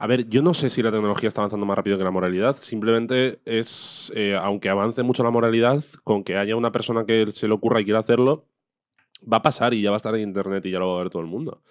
A ver, yo no sé si la tecnología está avanzando más rápido que la moralidad. Simplemente es, eh, aunque avance mucho la moralidad, con que haya una persona que se le ocurra y quiera hacerlo, va a pasar y ya va a estar en internet y ya lo va a ver todo el mundo.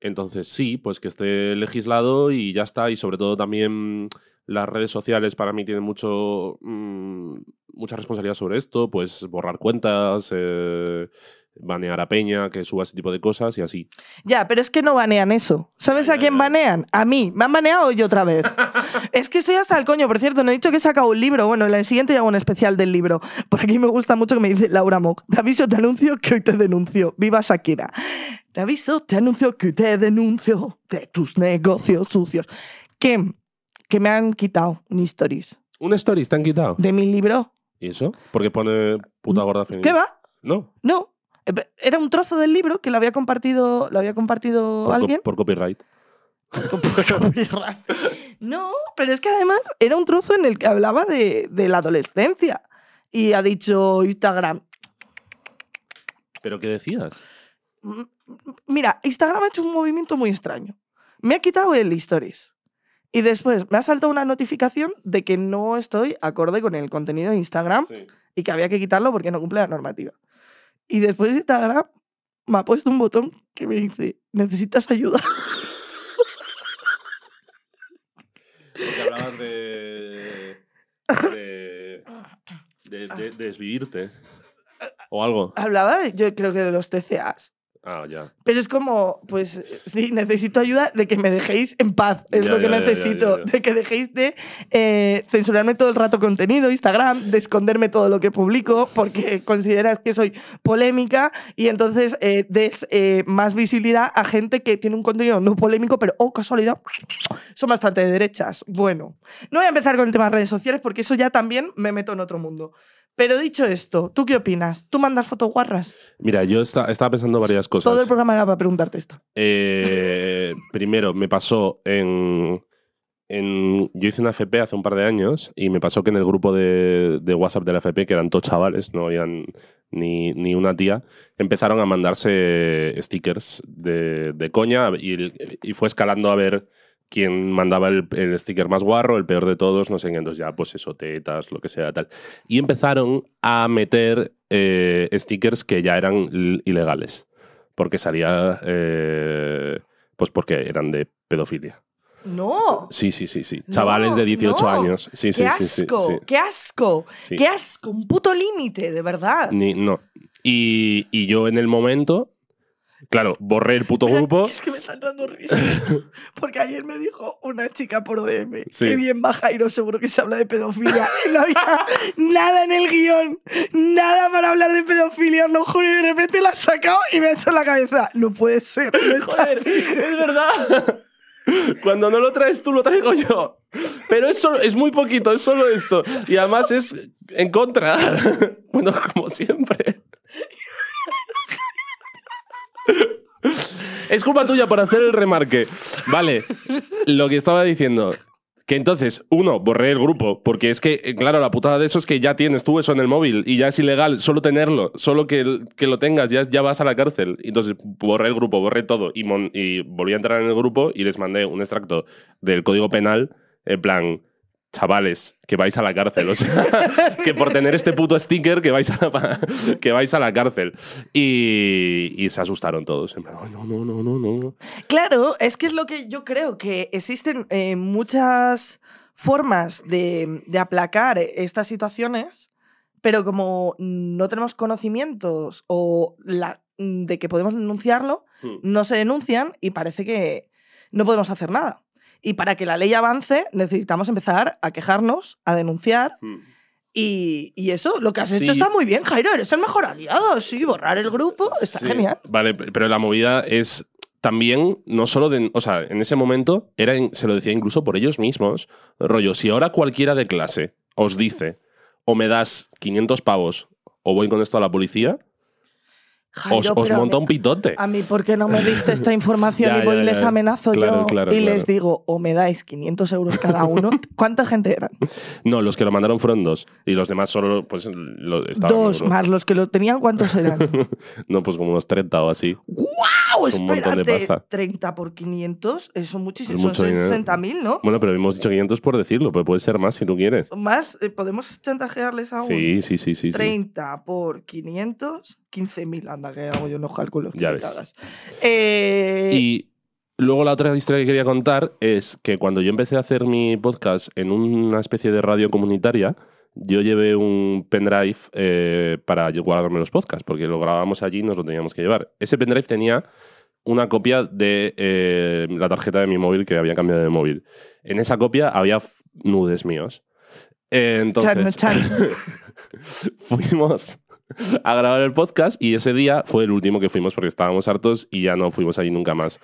Entonces sí, pues que esté legislado y ya está. Y sobre todo también las redes sociales para mí tienen mucho, mm, mucha responsabilidad sobre esto. Pues borrar cuentas, eh, banear a Peña, que suba ese tipo de cosas y así. ya, pero es que no banean eso. ¿Sabes a quién banean? A mí. ¿Me han baneado yo otra vez? es que estoy hasta el coño. Por cierto, no he dicho que he sacado un libro. Bueno, en el siguiente hago un especial del libro. Por aquí me gusta mucho que me dice Laura Mock. Te aviso, te anuncio que hoy te denuncio. Viva Shakira. Te aviso, te anuncio que hoy te denuncio de tus negocios sucios. Que, que me han quitado un stories ¿Un stories te han quitado? de mi libro. ¿Y eso? Porque pone puta gorda femenina. ¿Qué va? No, No. Eh, Era un trozo del libro que lo había compartido, lo había compartido por, co- alguien. por copyright. No, pero es que además era un trozo en el que hablaba de, de la adolescencia. Y ha dicho Instagram. ¿Pero qué decías? "M- m- Mira, Instagram ha hecho un movimiento muy extraño. Me ha quitado el Stories. Y después me ha saltado una notificación de que no estoy acorde con el contenido de Instagram Sí. y que había que quitarlo porque no cumple la normativa. Y después Instagram me ha puesto un botón que me dice, necesitas ayuda. Porque hablabas de. de. de, de- de desvivirte. O algo. Hablaba, de- yo creo que de los TCAs. Ah, ya. Pero es como, pues sí, necesito ayuda de que me dejéis en paz. Es Ya, lo que ya, necesito. ya. De que dejéis de eh, censurarme todo el rato contenido, Instagram, de esconderme todo lo que publico porque consideras que soy polémica y entonces eh, des eh, más visibilidad a gente que tiene un contenido no polémico, pero, oh, casualidad, son bastante de derechas. Bueno, no voy a empezar con el tema de redes sociales porque eso ya también me meto en otro mundo. Pero dicho esto, ¿tú qué opinas? ¿Tú mandas fotos guarras? Mira, yo esta- estaba pensando varias cosas. Todo el programa era para preguntarte esto. Eh, primero, me pasó en, en- Yo hice una FP hace un par de años y me pasó que en el grupo de, de WhatsApp de la FP, que eran todos chavales, no habían ni, ni una tía, empezaron a mandarse stickers de, de coña y fue escalando a ver quién mandaba el, el sticker más guarro, el peor de todos, no sé qué, entonces ya, pues eso, tetas, lo que sea, tal. Y empezaron a meter eh, stickers que ya eran ilegales porque salía eh, pues porque eran de pedofilia. No. Sí, sí, sí, sí. No, Chavales de 18 no. años. Sí, sí, ¡Qué sí, sí, asco! sí, ¡Qué asco! sí. ¡Qué asco! Un puto límite, de verdad. Ni- no. Y, y yo en el momento, claro, borré el puto Espera, grupo. Es que me están dando risa. Porque ayer me dijo una chica por DM Sí. que bien va Jairo, seguro que se habla de pedofilia. Y no había nada en el guion. Nada para hablar de pedofilia, lo juro. Y de repente la ha sacado y me ha hecho en la cabeza. No puede ser. No está- es verdad. Cuando no lo traes tú, lo traigo yo. Pero es, solo- es muy poquito, es solo esto. Y además es en contra. Bueno, como siempre. Es culpa tuya por hacer el remarque. Vale, lo que estaba diciendo. Que entonces, uno, borré el grupo, porque es que, eh, claro, la putada de eso es que ya tienes tú eso en el móvil y ya es ilegal solo tenerlo, solo que, que lo tengas, ya, ya vas a la cárcel. Entonces, borré el grupo, borré todo y, mon- y volví a entrar en el grupo y les mandé un extracto del código penal, en plan, chavales, que vais a la cárcel. O sea, que por tener este puto sticker que vais a la, que vais a la cárcel. Y, y se asustaron todos. En plan, "Ay, no, no, no, no, no. Claro, es que es lo que yo creo, que existen eh, muchas formas de, de aplacar estas situaciones, pero como no tenemos conocimientos o la, de que podemos denunciarlo, Hmm. no se denuncian y parece que no podemos hacer nada. Y para que la ley avance necesitamos empezar a quejarnos, a denunciar Hmm. Y, y eso, lo que has Sí. hecho está muy bien, Jairo. Eres el mejor aliado. Sí, borrar el grupo está Sí, genial. Vale, pero la movida es también, no solo de. O sea, en ese momento era, in- se lo decía incluso por ellos mismos. Rollo, si ahora cualquiera de clase os dice, o me das 500 pavos, o voy con esto a la policía, os, os monta un pitote. A mí, ¿por qué no me diste esta información Ya, y voy ya, y les amenazo Claro, yo claro, y claro. les digo, o me dais 500 euros cada uno? ¿Cuánta gente eran? No, los que lo mandaron fueron dos. Y los demás solo, pues, lo, estaban Dos Europa. más los que lo tenían, ¿cuántos eran? No, pues como unos 30 o así. ¡Wow! Es un montón de Espérate, pasta. 30 por 500, eso muchísimo. Es Son mucho dinero. 60.000, ¿no? Bueno, pero hemos dicho 500 por decirlo, pero puede ser más si tú quieres. Más, eh, ¿podemos chantajearles aún? Sí, sí, sí, sí. sí. 30 por 500, 15.000. Anda, que hago yo unos cálculos. Ya ves. Eh, Y luego la otra historia que quería contar es que cuando yo empecé a hacer mi podcast en una especie de radio comunitaria, yo llevé un pendrive eh, para guardarme los podcasts, porque lo grabábamos allí y nos lo teníamos que llevar. Ese pendrive tenía una copia de eh, la tarjeta de mi móvil que había cambiado de móvil. En esa copia había nudes míos. Eh, entonces, Chan, fuimos a grabar el podcast y ese día fue el último que fuimos porque estábamos hartos y ya no fuimos allí nunca más.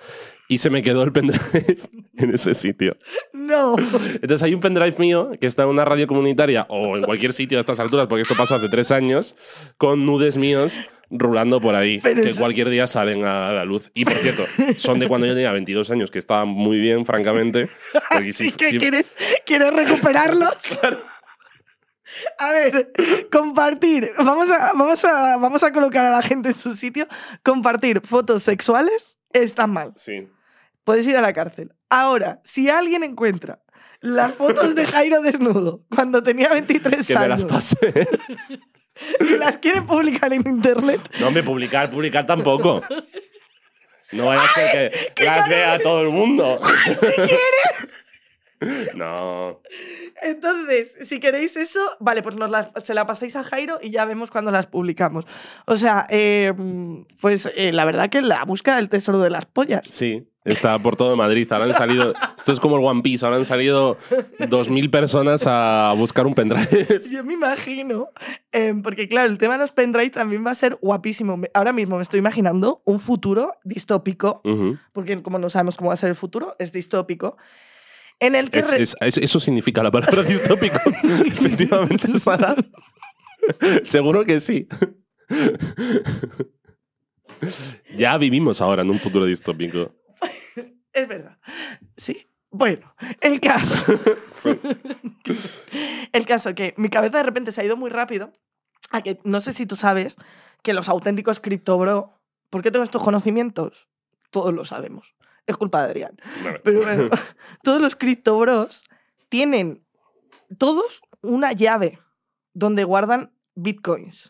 Y se me quedó el pendrive en ese sitio. no. Entonces hay un pendrive mío que está en una radio comunitaria o en cualquier sitio a estas alturas, porque esto pasó hace tres años, con nudes míos rulando por ahí, Pero que eso- cualquier día salen a la luz. Y por cierto, son de cuando yo tenía 22 años, que estaban muy bien, francamente. Así si- que si- quieres, quieres recuperarlos. A ver, compartir. Vamos a, vamos, a, vamos a colocar a la gente en su sitio. Compartir fotos sexuales está mal. Sí. Puedes ir a la cárcel. Ahora, si alguien encuentra las fotos de Jairo desnudo cuando tenía 23 Que me las años pase. y las quiere publicar en internet, No, hombre, publicar, publicar tampoco. No vaya a ser que las vea todo el mundo. si quiere. No. Entonces, si queréis eso, vale, pues nos las- se la paséis a Jairo y ya vemos cuando las publicamos. O sea, eh, pues eh, la verdad que la búsqueda del tesoro de las pollas. Sí, está por todo Madrid. Ahora han salido. Esto es como el One Piece. Ahora han salido 2.000 personas a buscar un pendrive. Yo me imagino, eh, porque claro, el tema de los pendrives también va a ser guapísimo. Ahora mismo me estoy imaginando un futuro distópico, porque como no sabemos cómo va a ser el futuro, es distópico, en el que... Es- re- es- es- eso significa la palabra distópico. Efectivamente, Sara. Seguro que sí. ya vivimos ahora en un futuro distópico. Es verdad. Sí. Bueno, el caso. el caso que mi cabeza de repente se ha ido muy rápido. A que no sé si tú sabes que los auténticos criptobro. ¿Por qué tengo estos conocimientos? Todos lo sabemos. Es culpa de Adrián. Bueno, Pero bueno, todos los criptobros tienen todos una llave donde guardan bitcoins.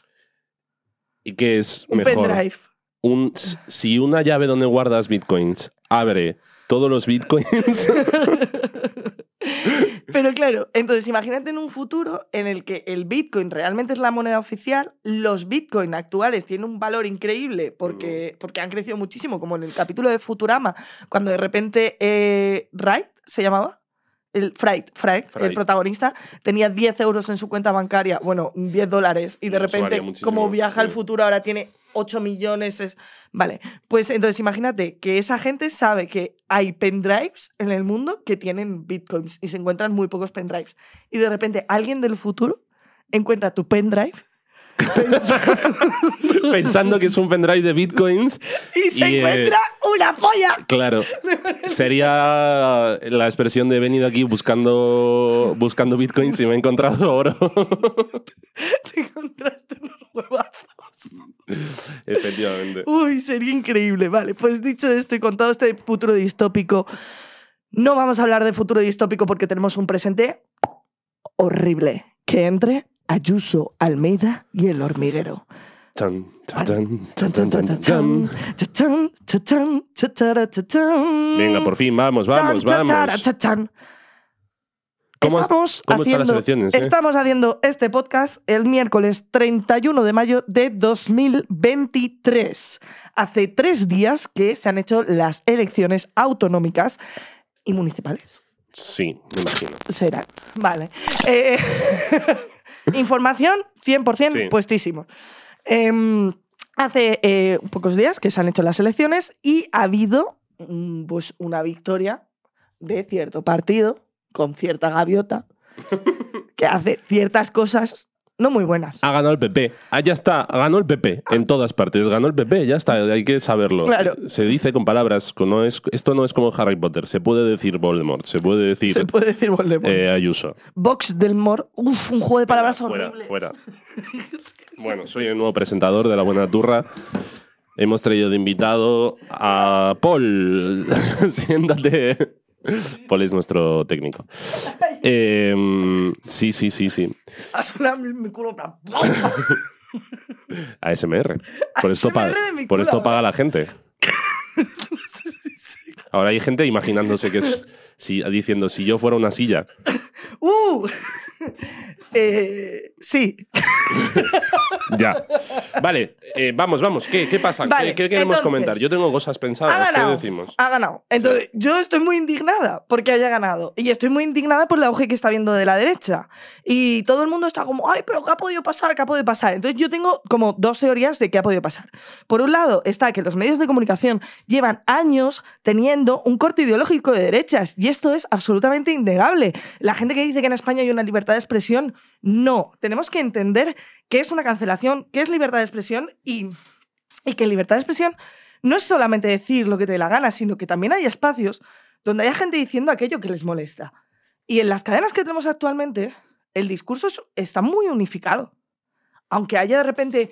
¿Y qué es Un mejor? pendrive. Un, si una llave donde guardas bitcoins abre todos los bitcoins. Pero claro, entonces imagínate en un futuro en el que el Bitcoin realmente es la moneda oficial, los Bitcoin actuales tienen un valor increíble porque, porque han crecido muchísimo, como en el capítulo de Futurama, cuando de repente eh, Wright se llamaba. El Fright, Fright, el protagonista, tenía 10 euros en su cuenta bancaria, bueno, 10 dólares, y de Eso repente, como viaja al futuro, ahora tiene 8 millones. Es... Vale, pues entonces imagínate que esa gente sabe que hay pendrives en el mundo que tienen bitcoins y se encuentran muy pocos pendrives. Y de repente alguien del futuro encuentra tu pendrive pensando- pensando que es un pendrive de bitcoins. y se Y, eh, encuentra una polla. Claro. Sería la expresión de he venido aquí buscando, buscando bitcoins y me he encontrado oro. Te encontraste unos huevazos. Efectivamente. Uy, sería increíble. Vale, pues dicho esto y contado este futuro distópico, no vamos a hablar de futuro distópico porque tenemos un presente horrible. Que entre Ayuso Almeida y El Hormiguero. Venga, por fin, vamos, vamos, vamos. ¿Cómo, estamos, ¿cómo haciendo, eh? estamos haciendo este podcast el miércoles 31 de mayo de 2023. Hace tres días que se han hecho las elecciones autonómicas y municipales. Sí, me imagino. Será. Vale. Eh... Información 100% Sí. puestísimo. Em, hace eh, pocos días que se han hecho las elecciones y ha habido mm, pues, una victoria de cierto partido con cierta gaviota que hace ciertas cosas no muy buenas. Ha ganado el PP. Ah, ya está. Ganó el PP en todas partes. Ganó el PP, ya está. Hay que saberlo. Claro. Se dice con palabras. No es, esto no es como Harry Potter. Se puede decir Voldemort. Se puede decir Se puede decir Voldemort. eh, Ayuso. Vox del Mor. Uf, un juego de palabras fuera, horrible. fuera. Bueno, soy el nuevo presentador de La Buena Turra. Hemos traído de invitado a Paul. Siéntate. Paul es nuestro técnico. Em, sí, sí, sí, sí. Ha sonado mi, mi culo. en plan, ASMR. Por esto, ASMR por esto paga la gente. Ahora hay gente imaginándose que es si, diciendo si yo fuera una silla. ¡Uh! Eh, sí. Ya. Vale, eh, vamos, vamos. ¿Qué, qué pasa? ¿Qué- Vale, ¿Qué, queremos entonces, comentar? Yo tengo cosas Ha pensadas. ¿Qué ganado. decimos? Ha ganado. Entonces, yo estoy muy indignada porque haya ganado. Y estoy muy indignada por la auge que está viendo de la derecha. Y todo el mundo está como, ay, pero ¿qué ha podido pasar? ¿Qué ha podido pasar? Entonces, yo tengo como dos teorías de qué ha podido pasar. Por un lado, está que los medios de comunicación llevan años teniendo un corte ideológico de derechas. Y esto es absolutamente innegable. La gente que dice que en España hay una libertad de expresión, no. Tenemos que entender qué es una cancelación, qué es libertad de expresión y, que libertad de expresión no es solamente decir lo que te dé la gana, sino que también hay espacios donde haya gente diciendo aquello que les molesta. Y en las cadenas que tenemos actualmente, el discurso es- está muy unificado. Aunque haya de repente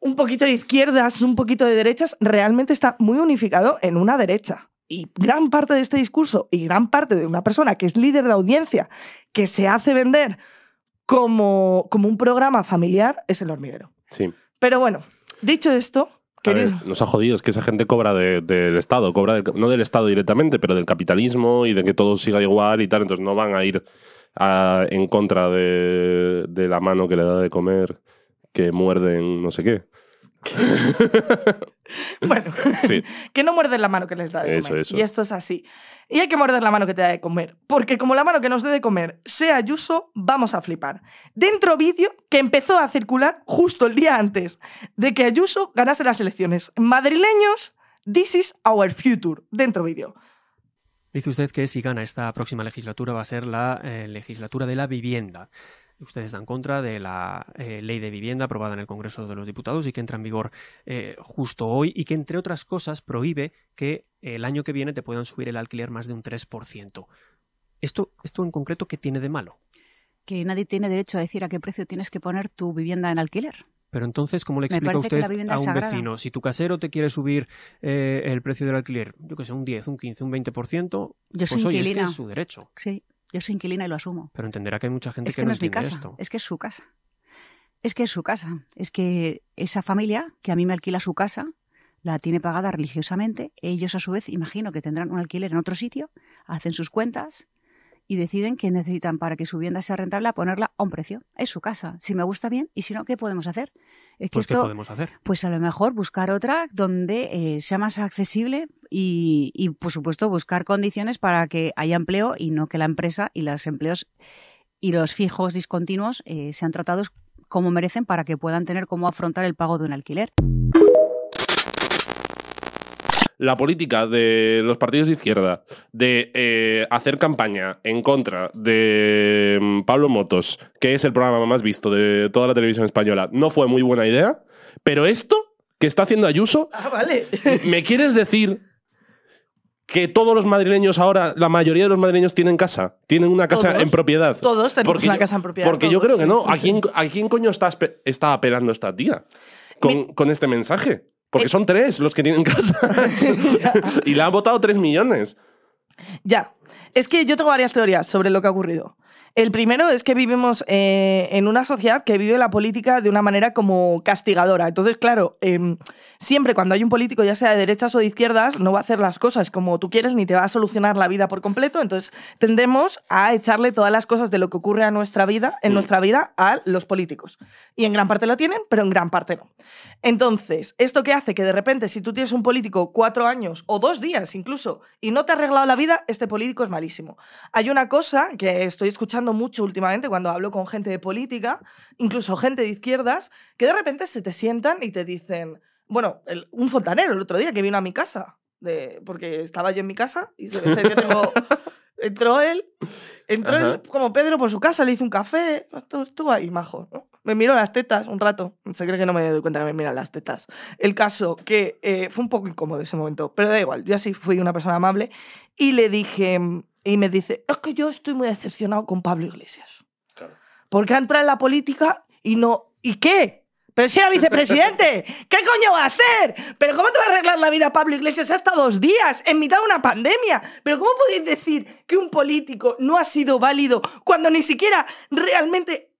un poquito de izquierdas, un poquito de derechas, realmente está muy unificado en una derecha. Y gran parte de este discurso y gran parte de una persona que es líder de audiencia, que se hace vender como, como un programa familiar, es el hormiguero. Sí. Pero bueno, dicho esto, ver, nos ha jodido, es que esa gente cobra de- del Estado, cobra del- no del Estado directamente, pero del capitalismo y de que todo siga igual y tal, entonces no van a ir a- en contra de, de la mano que le da de comer, que muerden no sé qué. Bueno, Sí. que no muerden la mano que les da de Eso, comer. eso. Y esto es así. Y hay que morder la mano que te da de comer. Porque como la mano que nos dé de comer sea Ayuso, vamos a flipar. Dentro vídeo que empezó a circular justo el día antes de que Ayuso ganase las elecciones. Madrileños, this is our future. Dentro vídeo. Dice usted que si gana esta próxima legislatura va a ser la eh, legislatura de la vivienda. Usted está en contra de la eh, ley de vivienda aprobada en el Congreso de los Diputados y que entra en vigor eh, justo hoy y que, entre otras cosas, prohíbe que el año que viene te puedan subir el alquiler más de un 3%. ¿Esto, esto en concreto qué tiene de malo? que nadie tiene derecho a decir a qué precio tienes que poner tu vivienda en alquiler. Pero entonces, ¿cómo le explica usted a un vecino? Si tu casero te quiere subir eh, el precio del alquiler, yo que sé, un 10, un 15, un 20%, Yo pues soy oye, es que inquilina. es su derecho. Sí, yo soy inquilina y lo asumo. Pero entenderá que hay mucha gente Es que, que no es mi casa, esto. es que es su casa. Es que es su casa. Es que esa familia que a mí me alquila su casa la tiene pagada religiosamente. Ellos, a su vez, imagino que tendrán un alquiler en otro sitio, hacen sus cuentas y deciden que necesitan para que su vivienda sea rentable a ponerla a un precio. Es su casa. Si me gusta bien y si no, ¿qué podemos hacer? Es que Pues, ¿qué podemos hacer? pues a lo mejor buscar otra donde eh, sea más accesible y, y, por supuesto, buscar condiciones para que haya empleo y no que la empresa y los empleos y los fijos discontinuos eh, sean tratados como merecen para que puedan tener cómo afrontar el pago de un alquiler. La política de los partidos de izquierda de eh, hacer campaña en contra de mm, Pablo Motos, que es el programa más visto de toda la televisión española, no fue muy buena idea. Pero esto que está haciendo Ayuso, Ah, vale. ¿me quieres decir que todos los madrileños ahora, la mayoría de los madrileños tienen casa? Tienen una casa Todos. en propiedad. Todos tenemos Porque una yo- casa en propiedad. Porque yo creo que no. sí, ¿A, sí. quién, ¿A quién coño está, apelando esta tía con, Mi- con este mensaje? Porque son tres los que tienen casa. y le han votado tres millones. Ya. Es que yo tengo varias teorías sobre lo que ha ocurrido. El primero es que vivimos eh, en una sociedad que vive la política de una manera como castigadora. Entonces, claro, em, siempre cuando hay un político, ya sea de derechas o de izquierdas, no va a hacer las cosas como tú quieres ni te va a solucionar la vida por completo. Entonces, tendemos a echarle todas las cosas de lo que ocurre a nuestra vida, en Mm. nuestra vida, a los políticos. Y en gran parte lo tienen, pero en gran parte no. Entonces, ¿esto qué hace? Que de repente, si tú tienes un político cuatro años o dos días incluso y no te ha arreglado la vida, este político es malísimo. Hay una cosa que estoy escuchando pasando mucho últimamente cuando hablo con gente de política, incluso gente de izquierdas, que de repente se te sientan y te dicen, bueno, el- un fontanero el otro día que vino a mi casa, de, porque estaba yo en mi casa y debe ser que tengo... Entró él, entró él como Pedro por su casa, le hice un café, estuvo, estuvo ahí majo. ¿no? Me miró las tetas un rato, se cree que no me doy cuenta que me miran las tetas. El caso que eh, fue un poco incómodo ese momento, pero da igual, yo así fui una persona amable y le dije, y me dice, es que yo estoy muy decepcionado con Pablo Iglesias. Claro. Porque ha entrado en la política y no... ¿Y qué? Pero si era vicepresidente, ¿qué coño va a hacer? ¿Pero cómo te va a arreglar la vida Pablo Iglesias hasta dos días, en mitad de una pandemia? ¿Pero cómo podéis decir que un político no ha sido válido cuando ni siquiera realmente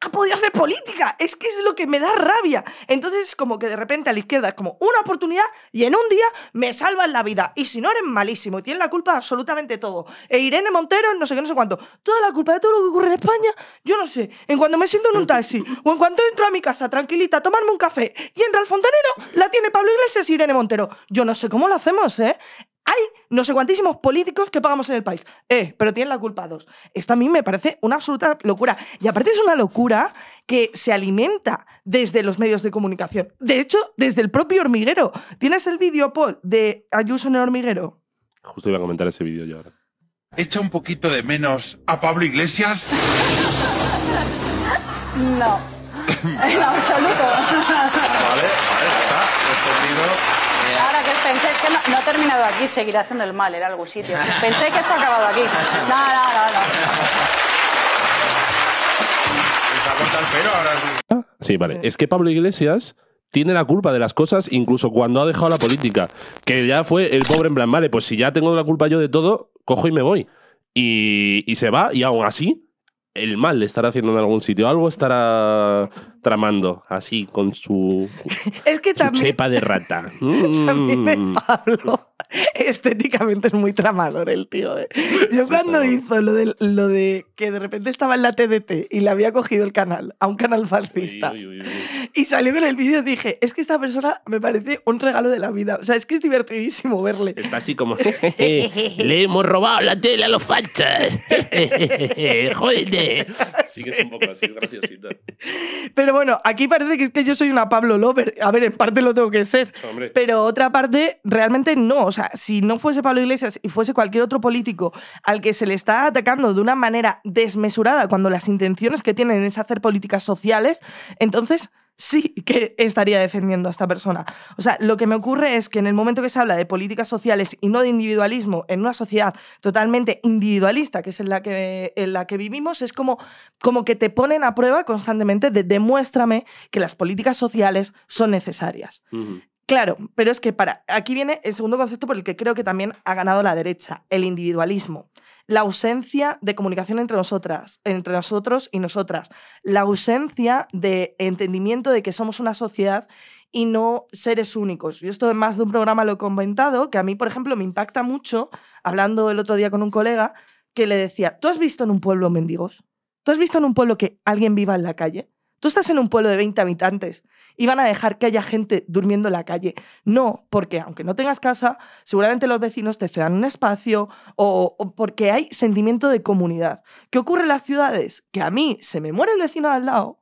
ha- podido hacer política? Es que es lo que me da rabia. Entonces es como que de repente a la izquierda es como una oportunidad y en un día me salvan la vida. Y si no eres malísimo y tienes la culpa de absolutamente todo. E Irene Montero, no sé qué, no sé cuánto. Toda la culpa de todo lo que ocurre en España, yo no sé. En cuando me siento en un taxi o en cuanto entro a mi casa tranquilita a tomarme un café y entra el fontanero, la tiene Pablo Iglesias y Irene Montero. Yo no sé cómo lo hacemos, ¿eh? Hay no sé cuantísimos políticos que pagamos en el país. Eh, pero tienen la culpa dos. Esto a mí me parece una absoluta locura. Y aparte es una locura que se alimenta desde los medios de comunicación. De hecho, desde el propio hormiguero. ¿Tienes el vídeo, Paul, de Ayuso en el hormiguero? Justo iba a comentar ese vídeo yo ahora. ¿Echa un poquito de menos a Pablo Iglesias? No, en absoluto. Vale, vale, está respondido. Ahora que os penséis que no, no ha terminado aquí, seguiré haciendo el mal en algún sitio. Pensé que esto ha acabado aquí. No, no, no, no. Sí. Sí, vale. Sí. Es que Pablo Iglesias tiene la culpa de las cosas incluso cuando ha dejado la política. Que ya fue el pobre en plan, vale, pues si ya tengo la culpa yo de todo, cojo y me voy. Y, y se va y aún así el mal le estará haciendo en algún sitio. Algo estará tramando así con su, Es que su también... chepa de rata. También Mm. Pablo. Estéticamente es muy tramador el tío. ¿eh? Yo Sí, cuando hizo lo de, lo de que de repente estaba en la TDT y le había cogido el canal a un canal fascista Uy, uy, uy, uy. y salió con el vídeo dije, es que esta persona me parece un regalo de la vida. O sea, es que es divertidísimo verle. Está así como. Le hemos robado la tele a los fachas. Jódete. Sí que es un poco así, es graciosito. Pero bueno, aquí parece que es que yo soy una Pablo Lover. A ver, en parte lo tengo que ser. Hombre. Pero otra parte, realmente no. O sea, si no fuese Pablo Iglesias y fuese cualquier otro político al que se le está atacando de una manera desmesurada cuando las intenciones que tienen es hacer políticas sociales, entonces sí que estaría defendiendo a esta persona. O sea, lo que me ocurre es que en el momento que se habla de políticas sociales y no de individualismo en una sociedad totalmente individualista, que es en la que, en la que vivimos, es como, como que te ponen a prueba constantemente de demuéstrame que las políticas sociales son necesarias. Claro, pero es que para aquí viene el segundo concepto por el que creo que también ha ganado la derecha, el individualismo, la ausencia de comunicación entre nosotras, entre nosotros y nosotras, la ausencia de entendimiento de que somos una sociedad y no seres únicos. Yo esto en más de un programa lo he comentado, que a mí, por ejemplo, me impacta mucho, hablando el otro día con un colega, que le decía, ¿tú has visto en un pueblo mendigos? ¿Tú has visto en un pueblo que alguien viva en la calle? Tú estás en un pueblo de 20 habitantes y van a dejar que haya gente durmiendo en la calle. No, porque aunque no tengas casa, seguramente los vecinos te cedan un espacio o, o porque hay sentimiento de comunidad. ¿Qué ocurre en las ciudades? Que a mí se me muere el vecino al lado.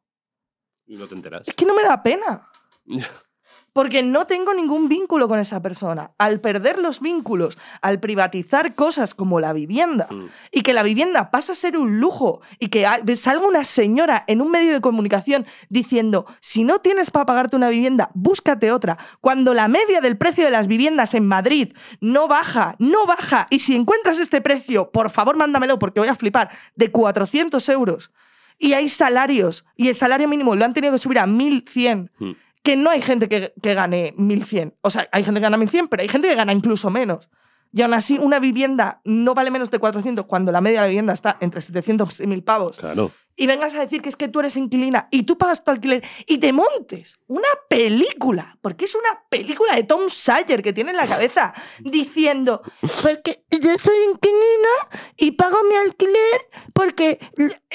Y no te enteras. Es que no me da pena. Porque no tengo ningún vínculo con esa persona. Al perder los vínculos, al privatizar cosas como la vivienda, Mm. y que la vivienda pasa a ser un lujo, y que salga una señora en un medio de comunicación diciendo, si no tienes para pagarte una vivienda, búscate otra, cuando la media del precio de las viviendas en Madrid no baja, no baja, y si encuentras este precio, por favor mándamelo porque voy a flipar, de 400 euros. Y hay salarios, y el salario mínimo lo han tenido que subir a 1.100 Mm. Que no hay gente que, que gane 1.100. O sea, hay gente que gana 1.100, pero hay gente que gana incluso menos. Y aún así, una vivienda no vale menos de 400 cuando la media de la vivienda está entre 700 y 1.000 pavos. Claro. Y vengas a decir que es que tú eres inquilina y tú pagas tu alquiler y te montes una película, porque es una película de Tom Sawyer que tiene en la cabeza, diciendo, porque yo soy inquilina y pago mi alquiler porque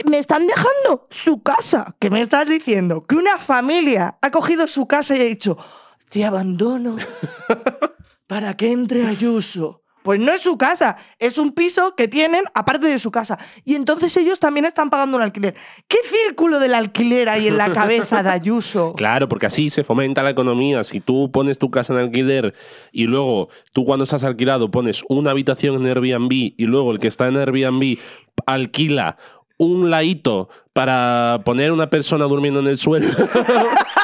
me están dejando su casa. ¿Qué me estás diciendo? Que una familia ha cogido su casa y ha dicho, te abandono para que entre Ayuso. Pues no es su casa, es un piso que tienen aparte de su casa. Y entonces ellos también están pagando un alquiler. ¿Qué círculo del alquiler hay en la cabeza de Ayuso? Claro, porque así se fomenta la economía. Si tú pones tu casa en alquiler y luego tú cuando estás alquilado pones una habitación en Airbnb y luego el que está en Airbnb alquila un laito para poner una persona durmiendo en el suelo.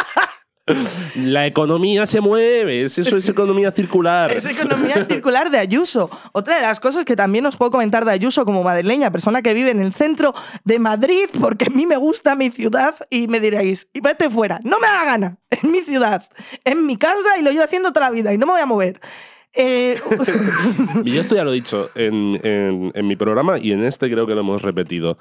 La economía se mueve, es eso es economía circular. Es economía circular de Ayuso. Otra de las cosas que también os puedo comentar de Ayuso como madrileña, persona que vive en el centro de Madrid, porque a mí me gusta mi ciudad y me diréis, y vete fuera. No me da gana, en mi ciudad, en mi casa y lo llevo haciendo toda la vida y no me voy a mover. Eh, Y yo esto ya lo he dicho en, en- en mi programa y en este creo que lo hemos repetido.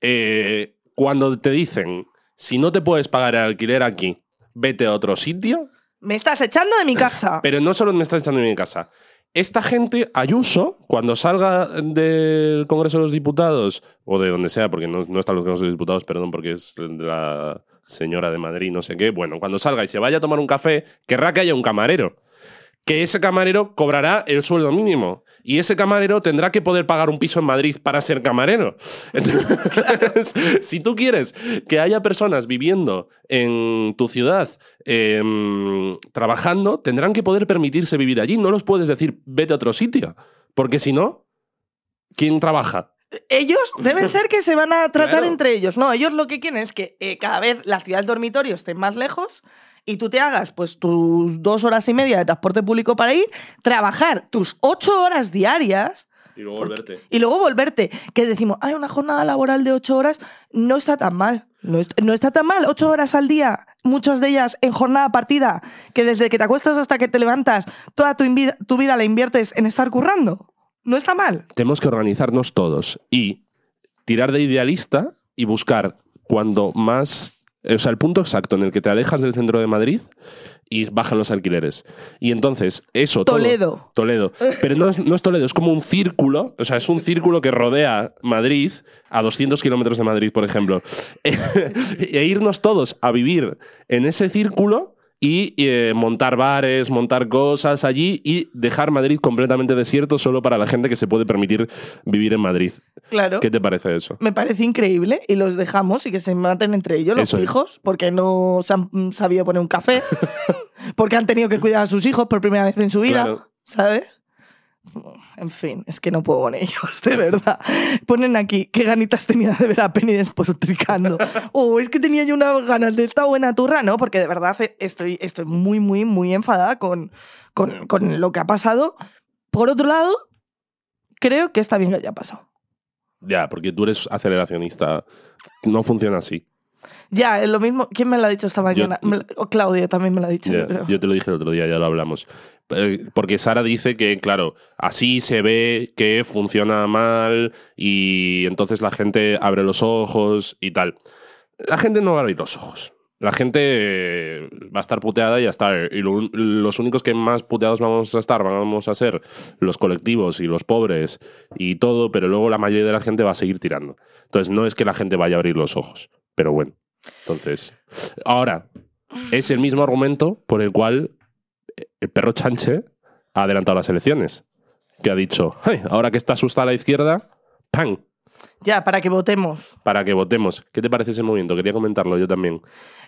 Eh, cuando te dicen, si no te puedes pagar el alquiler aquí, vete a otro sitio, me estás echando de mi casa. pero no solo me estás echando de mi casa. Esta gente, Ayuso, cuando salga del Congreso de los Diputados, o de donde sea, porque no, no está en los Congresos de los Diputados, perdón, porque es la señora de Madrid, no sé qué, bueno, cuando salga y se vaya a tomar un café, querrá que haya un camarero. Que ese camarero cobrará el sueldo mínimo. Y ese camarero tendrá que poder pagar un piso en Madrid para ser camarero. Entonces, si tú quieres que haya personas viviendo en tu ciudad em, trabajando, tendrán que poder permitirse vivir allí. No los puedes decir, vete a otro sitio. Porque si no, ¿quién trabaja? Ellos deben ser que se van a tratar Claro. entre ellos. No, ellos lo que quieren es que eh, cada vez las ciudades dormitorio estén más lejos y tú te hagas pues tus dos horas y media de transporte público para ir, trabajar tus ocho horas diarias Y luego volverte. y luego volverte. Que decimos, hay una jornada laboral de ocho horas, no está tan mal. No, est- no está tan mal, ocho horas al día, muchas de ellas en jornada partida, que desde que te acuestas hasta que te levantas, toda tu, tu vida la inviertes en estar currando. No está mal. tenemos que organizarnos todos y tirar de idealista y buscar cuando más, o sea, el punto exacto en el que te alejas del centro de Madrid y bajan los alquileres. Y entonces, eso todo- Toledo. Toledo. Pero no es, no es Toledo, es como un círculo, o sea, es un círculo que rodea Madrid a 200 kilómetros de Madrid, por ejemplo. e irnos todos a vivir en ese círculo y eh, montar bares, montar cosas allí y dejar Madrid completamente desierto solo para la gente que se puede permitir vivir en Madrid. Claro. ¿Qué te parece eso? Me parece increíble y los dejamos y que se maten entre ellos los Eso es. hijos porque no se han sabido poner un café, porque han tenido que cuidar a sus hijos por primera vez en su vida, Claro. ¿sabes? En fin, es que no puedo con ellos, de verdad. Ponen aquí, qué ganitas tenía de ver a Penny despotricando. Oh, es que tenía yo unas ganas de esta buena turra, ¿no? Porque de verdad estoy, estoy muy, muy, muy enfadada con, con, con lo que ha pasado. Por otro lado, creo que está bien que haya pasado. Ya, porque tú eres aceleracionista. No funciona así. Ya, es lo mismo. ¿Quién me lo ha dicho esta mañana? O Claudia también me lo ha dicho. Ya, yo te lo dije el otro día, ya lo hablamos. Eh, Porque Sara dice que, claro, así se ve que funciona mal y entonces la gente abre los ojos y tal. La gente no va a abrir los ojos. La gente eh, va a estar puteada y ya está. Y lo- los únicos que más puteados vamos a estar vamos a ser los colectivos y los pobres y todo, pero luego la mayoría de la gente va a seguir tirando. Entonces no es que la gente vaya a abrir los ojos, pero bueno. Entonces, ahora, es el mismo argumento por el cual el perro Chanche ha adelantado las elecciones. Que ha dicho, "Ay, ahora que está asustada la izquierda, ¡pam! Ya, para que votemos. Para que votemos. ¿Qué te parece ese movimiento? Quería comentarlo yo también.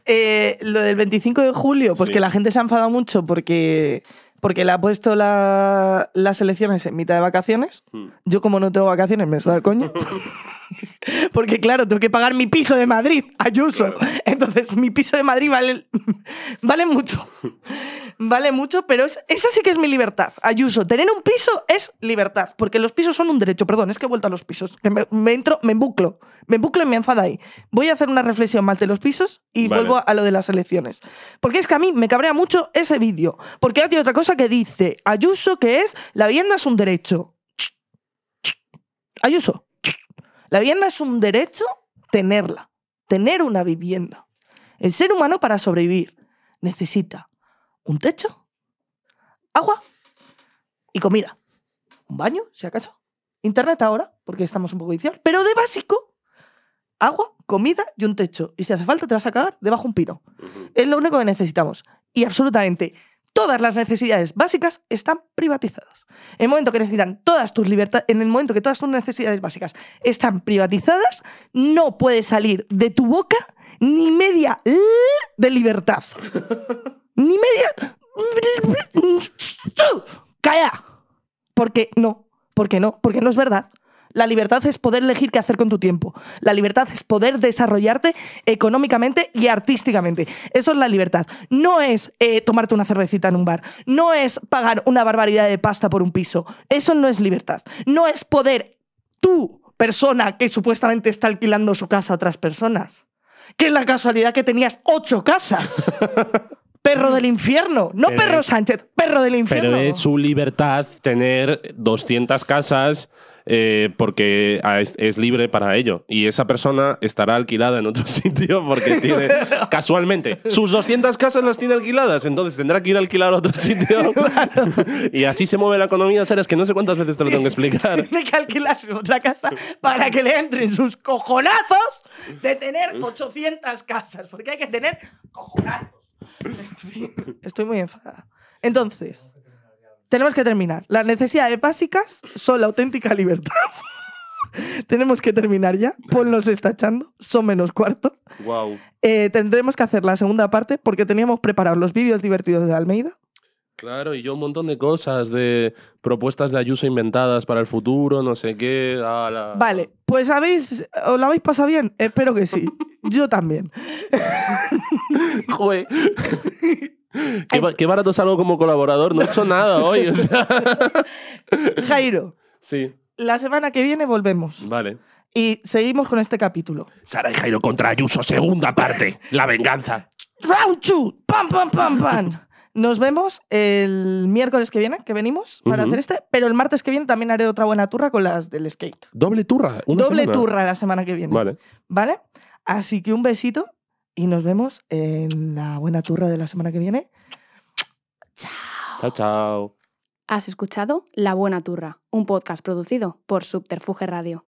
Eh, lo del 25 de julio, pues Sí. que la gente se ha enfadado mucho porque, porque le ha puesto la- las elecciones en mitad de vacaciones. Hmm. Yo, como no tengo vacaciones, me suda el coño. Porque, claro, tengo que pagar mi piso de Madrid, Ayuso. Entonces, mi piso de Madrid vale, vale mucho. Vale mucho, pero es- esa sí que es mi libertad. Ayuso, tener un piso es libertad. Porque los pisos son un derecho. Perdón, es que he vuelto a los pisos. Me, me entro, me embuclo. Me embuclo y me enfada ahí. Voy a hacer una reflexión más de los pisos y Vale. vuelvo a lo de las elecciones. Porque es que a mí me cabrea mucho ese vídeo. Porque hay otra cosa que dice Ayuso que es la vivienda es un derecho. Ayuso, la vivienda es un derecho tenerla, tener una vivienda. El ser humano para sobrevivir necesita un techo, agua y comida. Un baño, si acaso. Internet ahora, porque estamos un poco viciados. Pero de básico, agua, comida y un techo. Y si hace falta te vas a cagar debajo un pino. Es lo único que necesitamos. Y absolutamente todas las necesidades básicas están privatizadas. En el momento que necesitan todas tus libertades, en el momento que todas tus necesidades básicas están privatizadas, no puede salir de tu boca ni media l de libertad. ni media. ¡Calla! Porque no, porque no, porque no es verdad. La libertad es poder elegir qué hacer con tu tiempo. La libertad es poder desarrollarte económicamente y artísticamente. Eso es la libertad. No es eh, tomarte una cervecita en un bar. No es pagar una barbaridad de pasta por un piso. Eso no es libertad. No es poder tú, persona que supuestamente está alquilando su casa a otras personas. Que es la casualidad que tenías ocho casas. perro del infierno. No Pero perro Sánchez, perro del infierno. Pero es su libertad tener 200 casas eh, porque es, es libre para ello. Y esa persona estará alquilada en otro sitio porque tiene, casualmente, sus 200 casas las tiene alquiladas. Entonces tendrá que ir a alquilar a otro sitio. y así se mueve la economía. Sabes que no sé cuántas veces te lo tengo que explicar. Tiene que alquilarse otra casa para que le entren sus cojonazos de tener 800 casas, porque hay que tener cojonazos. En fin, Estoy muy enfadada. Entonces, tenemos que terminar. Las necesidades básicas son la auténtica libertad. tenemos que terminar ya. Paul nos está echando, son menos cuarto. wow. Eh, tendremos que hacer la segunda parte porque teníamos preparados los vídeos divertidos de Almeida. Claro, y yo un montón de cosas, de propuestas de Ayuso inventadas para el futuro, no sé qué. Vale, pues habéis, ¿os lo habéis pasado bien? Espero que sí. Yo también. Joder. Qué, ba- qué barato salgo como colaborador. No he hecho nada hoy. O sea. Jairo, Sí, la semana que viene volvemos vale. y seguimos con este capítulo. Sara y Jairo contra Ayuso, segunda parte. La venganza. Round two, pam, pam, pam, pam. Nos vemos el miércoles que viene, que venimos para hacer este, pero el martes que viene también haré otra buena turra con las del skate. Doble turra. Una Doble semana. turra la semana que viene. Vale. ¿Vale? Así que un besito y nos vemos en la buena turra de la semana que viene. Chao, chao. Has escuchado La Buena Turra, un podcast producido por Subterfuge Radio.